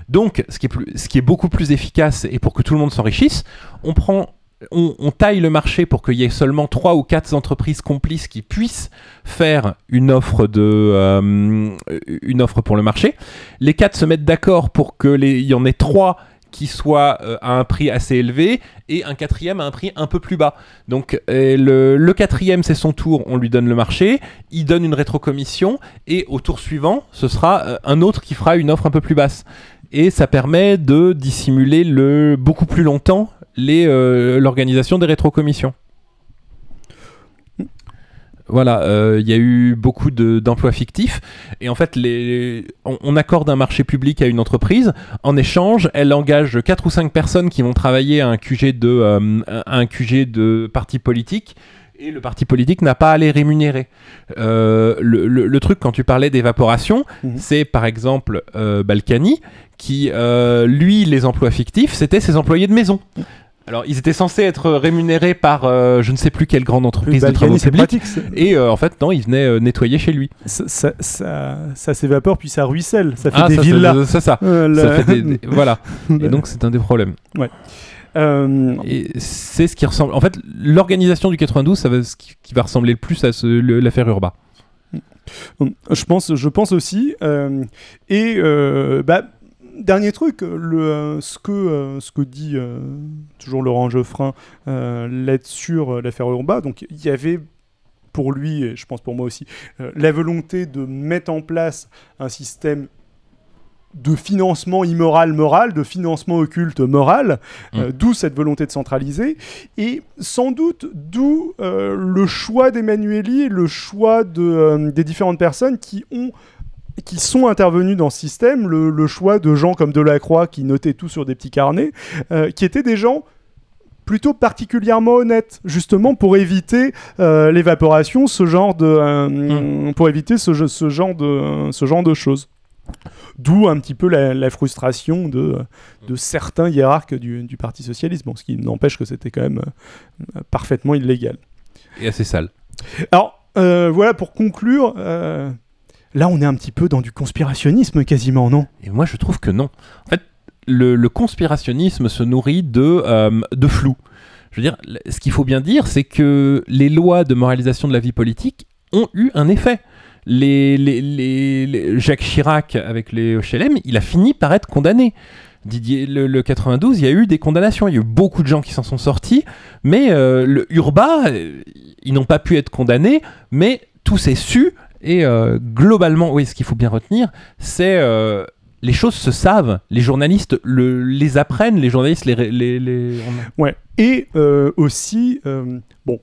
Donc, ce qui est, beaucoup plus efficace et pour que tout le monde s'enrichisse, on taille le marché pour qu'il y ait seulement trois ou quatre entreprises complices qui puissent faire une offre euh, une offre pour le marché. Les quatre se mettent d'accord pour que les il y en ait trois qui soient euh, à un prix assez élevé et un quatrième à un prix un peu plus bas. Donc le, le quatrième c'est son tour, on lui donne le marché, il donne une rétrocommission et au tour suivant ce sera euh, un autre qui fera une offre un peu plus basse. Et ça permet de dissimuler le beaucoup plus longtemps euh, l'organisation des rétrocommissions. Voilà, euh, il y a eu beaucoup de- d'emplois fictifs et en fait, les, on, on accorde un marché public à une entreprise. En échange, elle engage 4 ou 5 personnes qui vont travailler à un QG de, euh, à un QG de parti politique et le parti politique n'a pas à les rémunérer. Euh, le, le- le truc, quand tu parlais d'évaporation, Mhm. c'est par exemple euh, Balkany qui, euh, lui, les emplois fictifs, c'était ses employés de maison. Alors, ils étaient censés être rémunérés par euh, je ne sais plus quelle grande entreprise de travaux publics. pratique. Et euh, en fait, non, il venait euh, nettoyer chez lui. Ça, ça, ça- ça s'évapore puis ça ruisselle. Ça fait Ah, des villas. ça, ça. Euh, fait des- des- voilà. Et donc, c'est un des problèmes. Euh, Et c'est ce qui ressemble. En fait, l'organisation du 92, ça va ce qui, va ressembler le plus à l'affaire Urba. Je pense, je pense aussi. euh, et euh, bah, dernier truc, le, euh, ce, que, euh, ce que dit euh, toujours Laurent Geoffrin euh, l'aide sur euh, l'affaire Urba, donc il y avait pour lui, et je pense pour moi aussi, euh, la volonté de mettre en place un système de financement immoral moral, de financement occulte moral, euh, Mm. d'où cette volonté de centraliser, et sans doute d'où euh, le choix d'Emmanueli, le choix de, euh, des différentes personnes qui ont qui sont intervenus dans ce système, le, le choix de gens comme Delacroix qui notaient tout sur des petits carnets, euh, qui étaient des gens plutôt particulièrement honnêtes, justement pour éviter euh, l'évaporation, ce genre de, euh, pour éviter ce, genre de, ce genre de choses. D'où un petit peu la, la frustration de, de certains hiérarques du, du Parti socialiste, bon, ce qui n'empêche que c'était quand même euh, parfaitement illégal. Et assez sale. Alors, voilà, pour conclure, là on est un petit peu dans du conspirationnisme quasiment, non? Et moi, je trouve que non. En fait, le, conspirationnisme se nourrit de, euh, de flou. Je veux dire, ce qu'il faut bien dire, c'est que les lois de moralisation de la vie politique ont eu un effet. Jacques Chirac, avec les HLM, il a fini par être condamné. Didier, le, le 92, il y a eu des condamnations. Il y a eu beaucoup de gens qui s'en sont sortis. Mais euh, le Urba, euh, ils n'ont pas pu être condamnés. Mais tout s'est su. Et euh, globalement, oui, ce qu'il faut bien retenir, c'est euh, les choses se savent. Les journalistes le- les apprennent. Les journalistes les. Ouais. Et euh, aussi, euh, bon,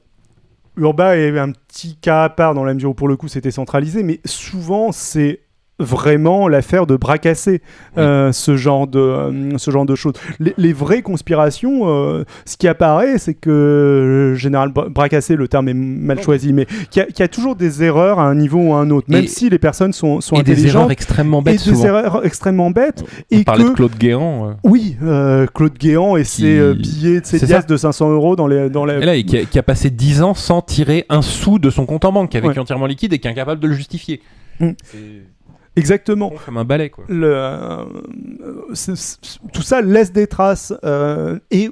Urba est un petit cas à part dans la mesure où pour le coup c'était centralisé, mais souvent c'est vraiment l'affaire de bras cassés, euh, ce, genre de, euh, ce genre de choses. Les, les vraies conspirations, euh, ce qui apparaît, c'est que, général, bra- bras cassés, le terme est mal choisi, mais qu'il y, a- y a toujours des erreurs à un niveau ou à un autre, même Et- si les personnes sont, sont et des intelligentes. erreurs extrêmement et bêtes des souvent. erreurs extrêmement bêtes. On et parlait que- de Claude Guéant. Oui, Claude Guéant et ses billets de ses pièces de 500 euros dans les dans les. Et là, et qui, a, qui a passé 10 ans sans tirer un sou de son compte en banque, qui avait Ouais. entièrement liquide et qui est incapable de le justifier. Mm. C'est Exactement. comme un balai, quoi. Le, euh, tout ça laisse des traces euh, et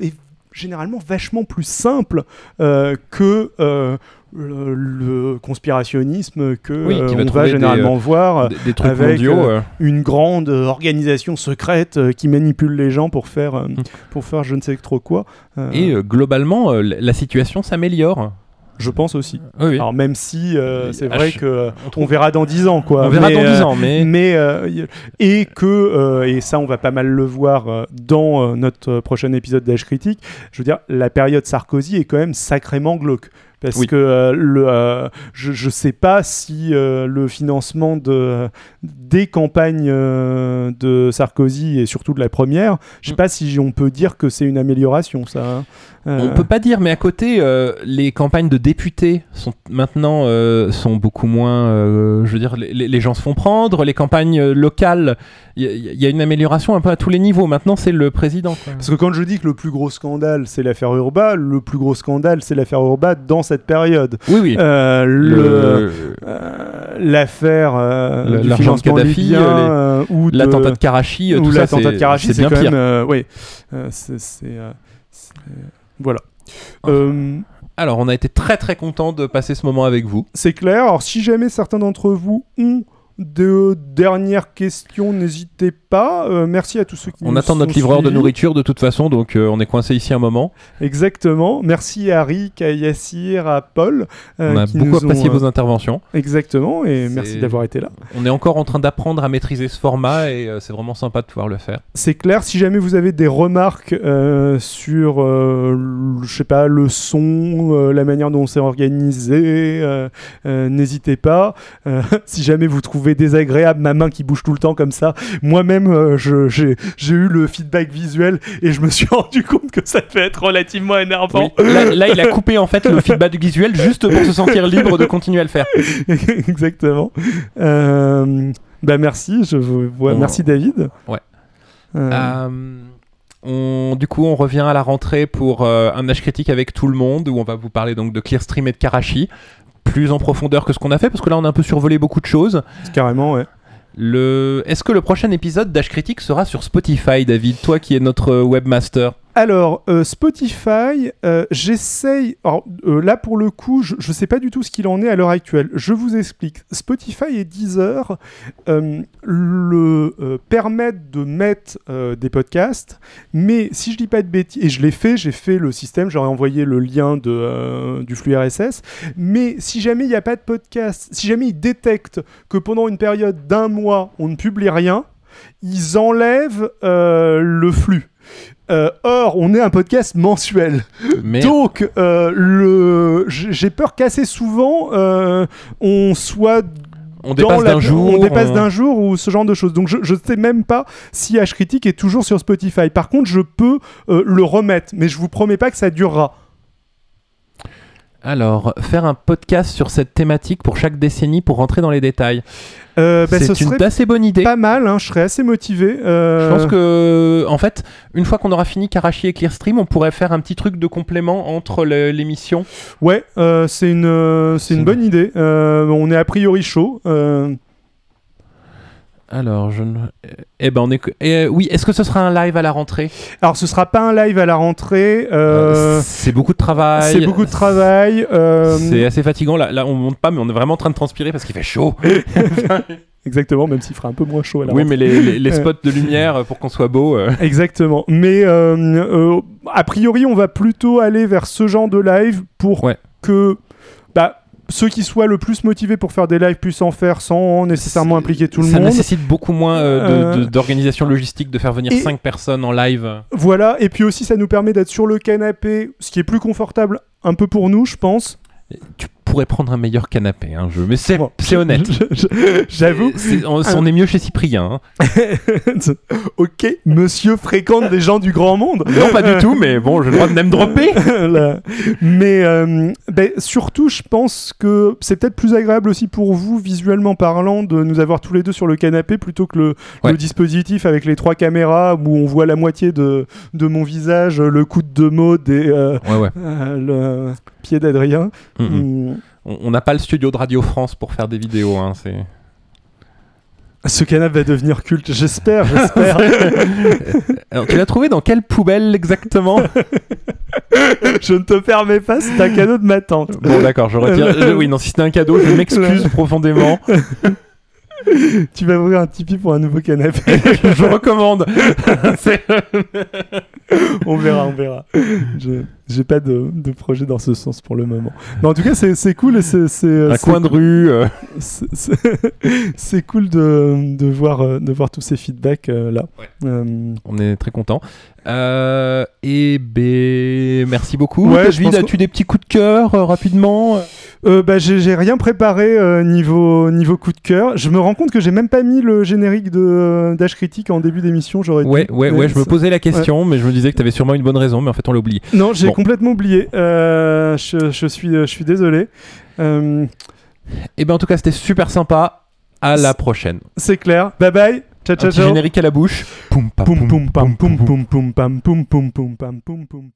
est généralement vachement plus simple euh, que le, le conspirationnisme que Oui, va des, généralement voir Des, des trucs avec, mondiaux. une grande organisation secrète qui manipule les gens pour faire euh, pour faire je ne sais trop quoi. Et globalement, la situation s'améliore. Je pense aussi. Oui. Alors même si euh, c'est Ah, vrai je- que euh, on verra dans 10 ans quoi. on verra Mais, dans 10 euh, ans, mais. euh, et que euh, et ça on va pas mal le voir dans notre prochain épisode d'Age critique je veux dire la période Sarkozy est quand même sacrément glauque parce Oui. que euh, le, euh, je, je sais pas si euh, le financement de, des campagnes de Sarkozy et surtout de la première, je sais Mm. pas si on peut dire que c'est une amélioration ça. hein. On peut pas dire, mais à côté, les campagnes de députés sont maintenant sont beaucoup moins. je veux dire, les, gens se font prendre. Les campagnes locales, il y, a- il y a une amélioration un peu à tous les niveaux. Maintenant, c'est le président. quoi. Parce que quand je dis que le plus gros scandale c'est l'affaire Urba, le plus gros scandale c'est l'affaire Urba dans cette période. Oui, oui. Euh, le, euh, l'affaire euh, du financement Kadhafi, libyen, euh, les- ou de- L'attentat de Karachi, ou tout ça, l'attentat c'est de Karachi, c'est c'est bien quand pire. même, oui, c'est, voilà. Euh, Alors, on a été très très content de passer ce moment avec vous. c'est clair. Alors, si jamais certains d'entre vous ont de dernières questions, n'hésitez pas. Euh, merci à tous ceux qui On nous attend notre livreur de nourriture de toute façon, donc euh, on est coincé ici un moment. Exactement. Merci à Rick, à Yassir, à Paul. euh, on a qui beaucoup apprécié vos interventions. Exactement. Et merci d'avoir été là. On est encore en train d'apprendre à maîtriser ce format et c'est vraiment sympa de pouvoir le faire. C'est clair, si jamais vous avez des remarques sur, le- je sais pas, le son, la manière dont c'est organisé, euh, euh, n'hésitez pas. Si jamais vous trouvez désagréable ma main qui bouge tout le temps comme ça, moi-même, euh, j'ai eu le feedback visuel et je me suis rendu compte que ça peut être relativement énervant. Oui. Là, là, il a coupé en fait le feedback visuel juste pour se sentir libre de continuer à le faire. Exactement. Euh, bah merci, je vous vois. On- Merci David. Ouais. Euh, Euh, on, du coup, on revient à la rentrée pour euh, un âge critique avec tout le monde où on va vous parler donc de Clearstream et de Karachi. Plus en profondeur que ce qu'on a fait parce que là on a un peu survolé beaucoup de choses. carrément, ouais. Le... Est-ce que le prochain épisode d'Âge critique sera sur Spotify, David? Toi qui es notre webmaster Alors, euh, Spotify, euh, j'essaye. euh, là, pour le coup, je ne sais pas du tout ce qu'il en est à l'heure actuelle. Je vous explique. Spotify et Deezer le permettent de mettre des podcasts, mais si je dis pas de bêtises, et je l'ai fait, j'ai fait le système, j'aurais envoyé le lien du flux RSS, mais si jamais il n'y a pas de podcast, si jamais ils détectent que pendant une période d'un mois, on ne publie rien, ils enlèvent le flux. Euh, or, on est un podcast mensuel. Mais Donc, euh, le... j'ai peur qu'assez souvent, euh, on soit on dans dépasse la- d'un jour. on dépasse on- d'un jour ou ce genre de choses. Donc, je ne sais même pas si H Critique est toujours sur Spotify. Par contre, je peux euh, le remettre, mais je vous promets pas que ça durera. Alors, faire un podcast sur cette thématique pour chaque décennie pour rentrer dans les détails. Euh, bah, ce c'est une serait assez bonne idée. pas mal. hein, je serais assez motivé. euh, Je pense que, en fait, une fois qu'on aura fini Karachi et Clearstream, on pourrait faire un petit truc de complément entre l'émission. Ouais, euh, c'est une, une bonne idée. On est a priori chaud. Euh, Alors, je ne... Eh ben, on est... eh, oui, est-ce que ce sera un live à la rentrée? Alors, ce sera pas un live à la rentrée. euh, C'est beaucoup de travail. c'est beaucoup de travail. euh, C'est assez fatigant. Là, là, on monte pas, mais on est vraiment en train de transpirer parce qu'il fait chaud. Exactement, même s'il fera un peu moins chaud à la oui, rentrée. mais les, les- les Euh. spots de lumière euh, pour qu'on soit beau. euh, Exactement. Mais euh, euh, a priori, on va plutôt aller vers ce genre de live pour Ouais. que ceux qui soient le plus motivés pour faire des lives puissent en faire sans nécessairement impliquer tout le ça monde. nécessite beaucoup moins euh, Euh. d'organisation logistique de faire venir Et- 5 personnes en live. Voilà, et puis aussi ça nous permet d'être sur le canapé, ce qui est plus confortable un peu pour nous, je pense. Tu pourrais prendre un meilleur canapé, hein, je... mais c'est Bon. c'est honnête. J'avoue. On, on est mieux chez Cyprien. hein. ok, monsieur fréquente des gens du grand monde. Non, pas du tout, mais bon, j'ai le droit de name dropper. Mais euh, ben, surtout, je pense que c'est peut-être plus agréable aussi pour vous, visuellement parlant, de nous avoir tous les deux sur le canapé plutôt que le, Ouais. le dispositif avec les trois caméras où on voit la moitié de, de mon visage, le coude de Maud et euh, Ouais, ouais. euh, le pied d'Adrien. Mm, mm. On n'a pas le studio de Radio France pour faire des vidéos. Hein, c'est... Ce canapé va devenir culte, j'espère, j'espère. Alors, tu l'as trouvé dans quelle poubelle exactement? Je ne te permets pas, c'est un cadeau de ma tante. Bon, d'accord, je retire. oui, non, si c'était un cadeau, je m'excuse profondément. Tu vas ouvrir un Tipeee pour un nouveau canapé. je recommande. On verra, on verra. Je j'ai pas de, de projet dans ce sens pour le moment. Mais en tout cas, c'est c'est cool et c'est c'est un coin de rue. euh, c'est- cool de, de voir euh, de voir tous ces feedbacks euh, là. Ouais. Euh, On est très content. Euh, et ben, merci beaucoup. Ouais, je David, as-tu des petits coups de cœur euh, rapidement euh, bah, j'ai j'ai rien préparé euh, niveau niveau coup de cœur. Je me rends compte que j'ai même pas mis le générique de euh, Dash Critique en début d'émission. J'aurais. Ouais, ouais, ouais. Je me posais la question, mais je me disais que tu avais sûrement une bonne raison, mais en fait, on l'a oublié. Non, j'ai Bon. Complètement oublié. Euh, je, je suis je suis désolé. Euh, Et ben, en tout cas, c'était super sympa. À la prochaine. c'est clair. Bye bye. Ciao ciao ciao. générique à la bouche. Poum, pam, Poum poum pam poum, poum poum poum pam poum poum poum pam poum poum.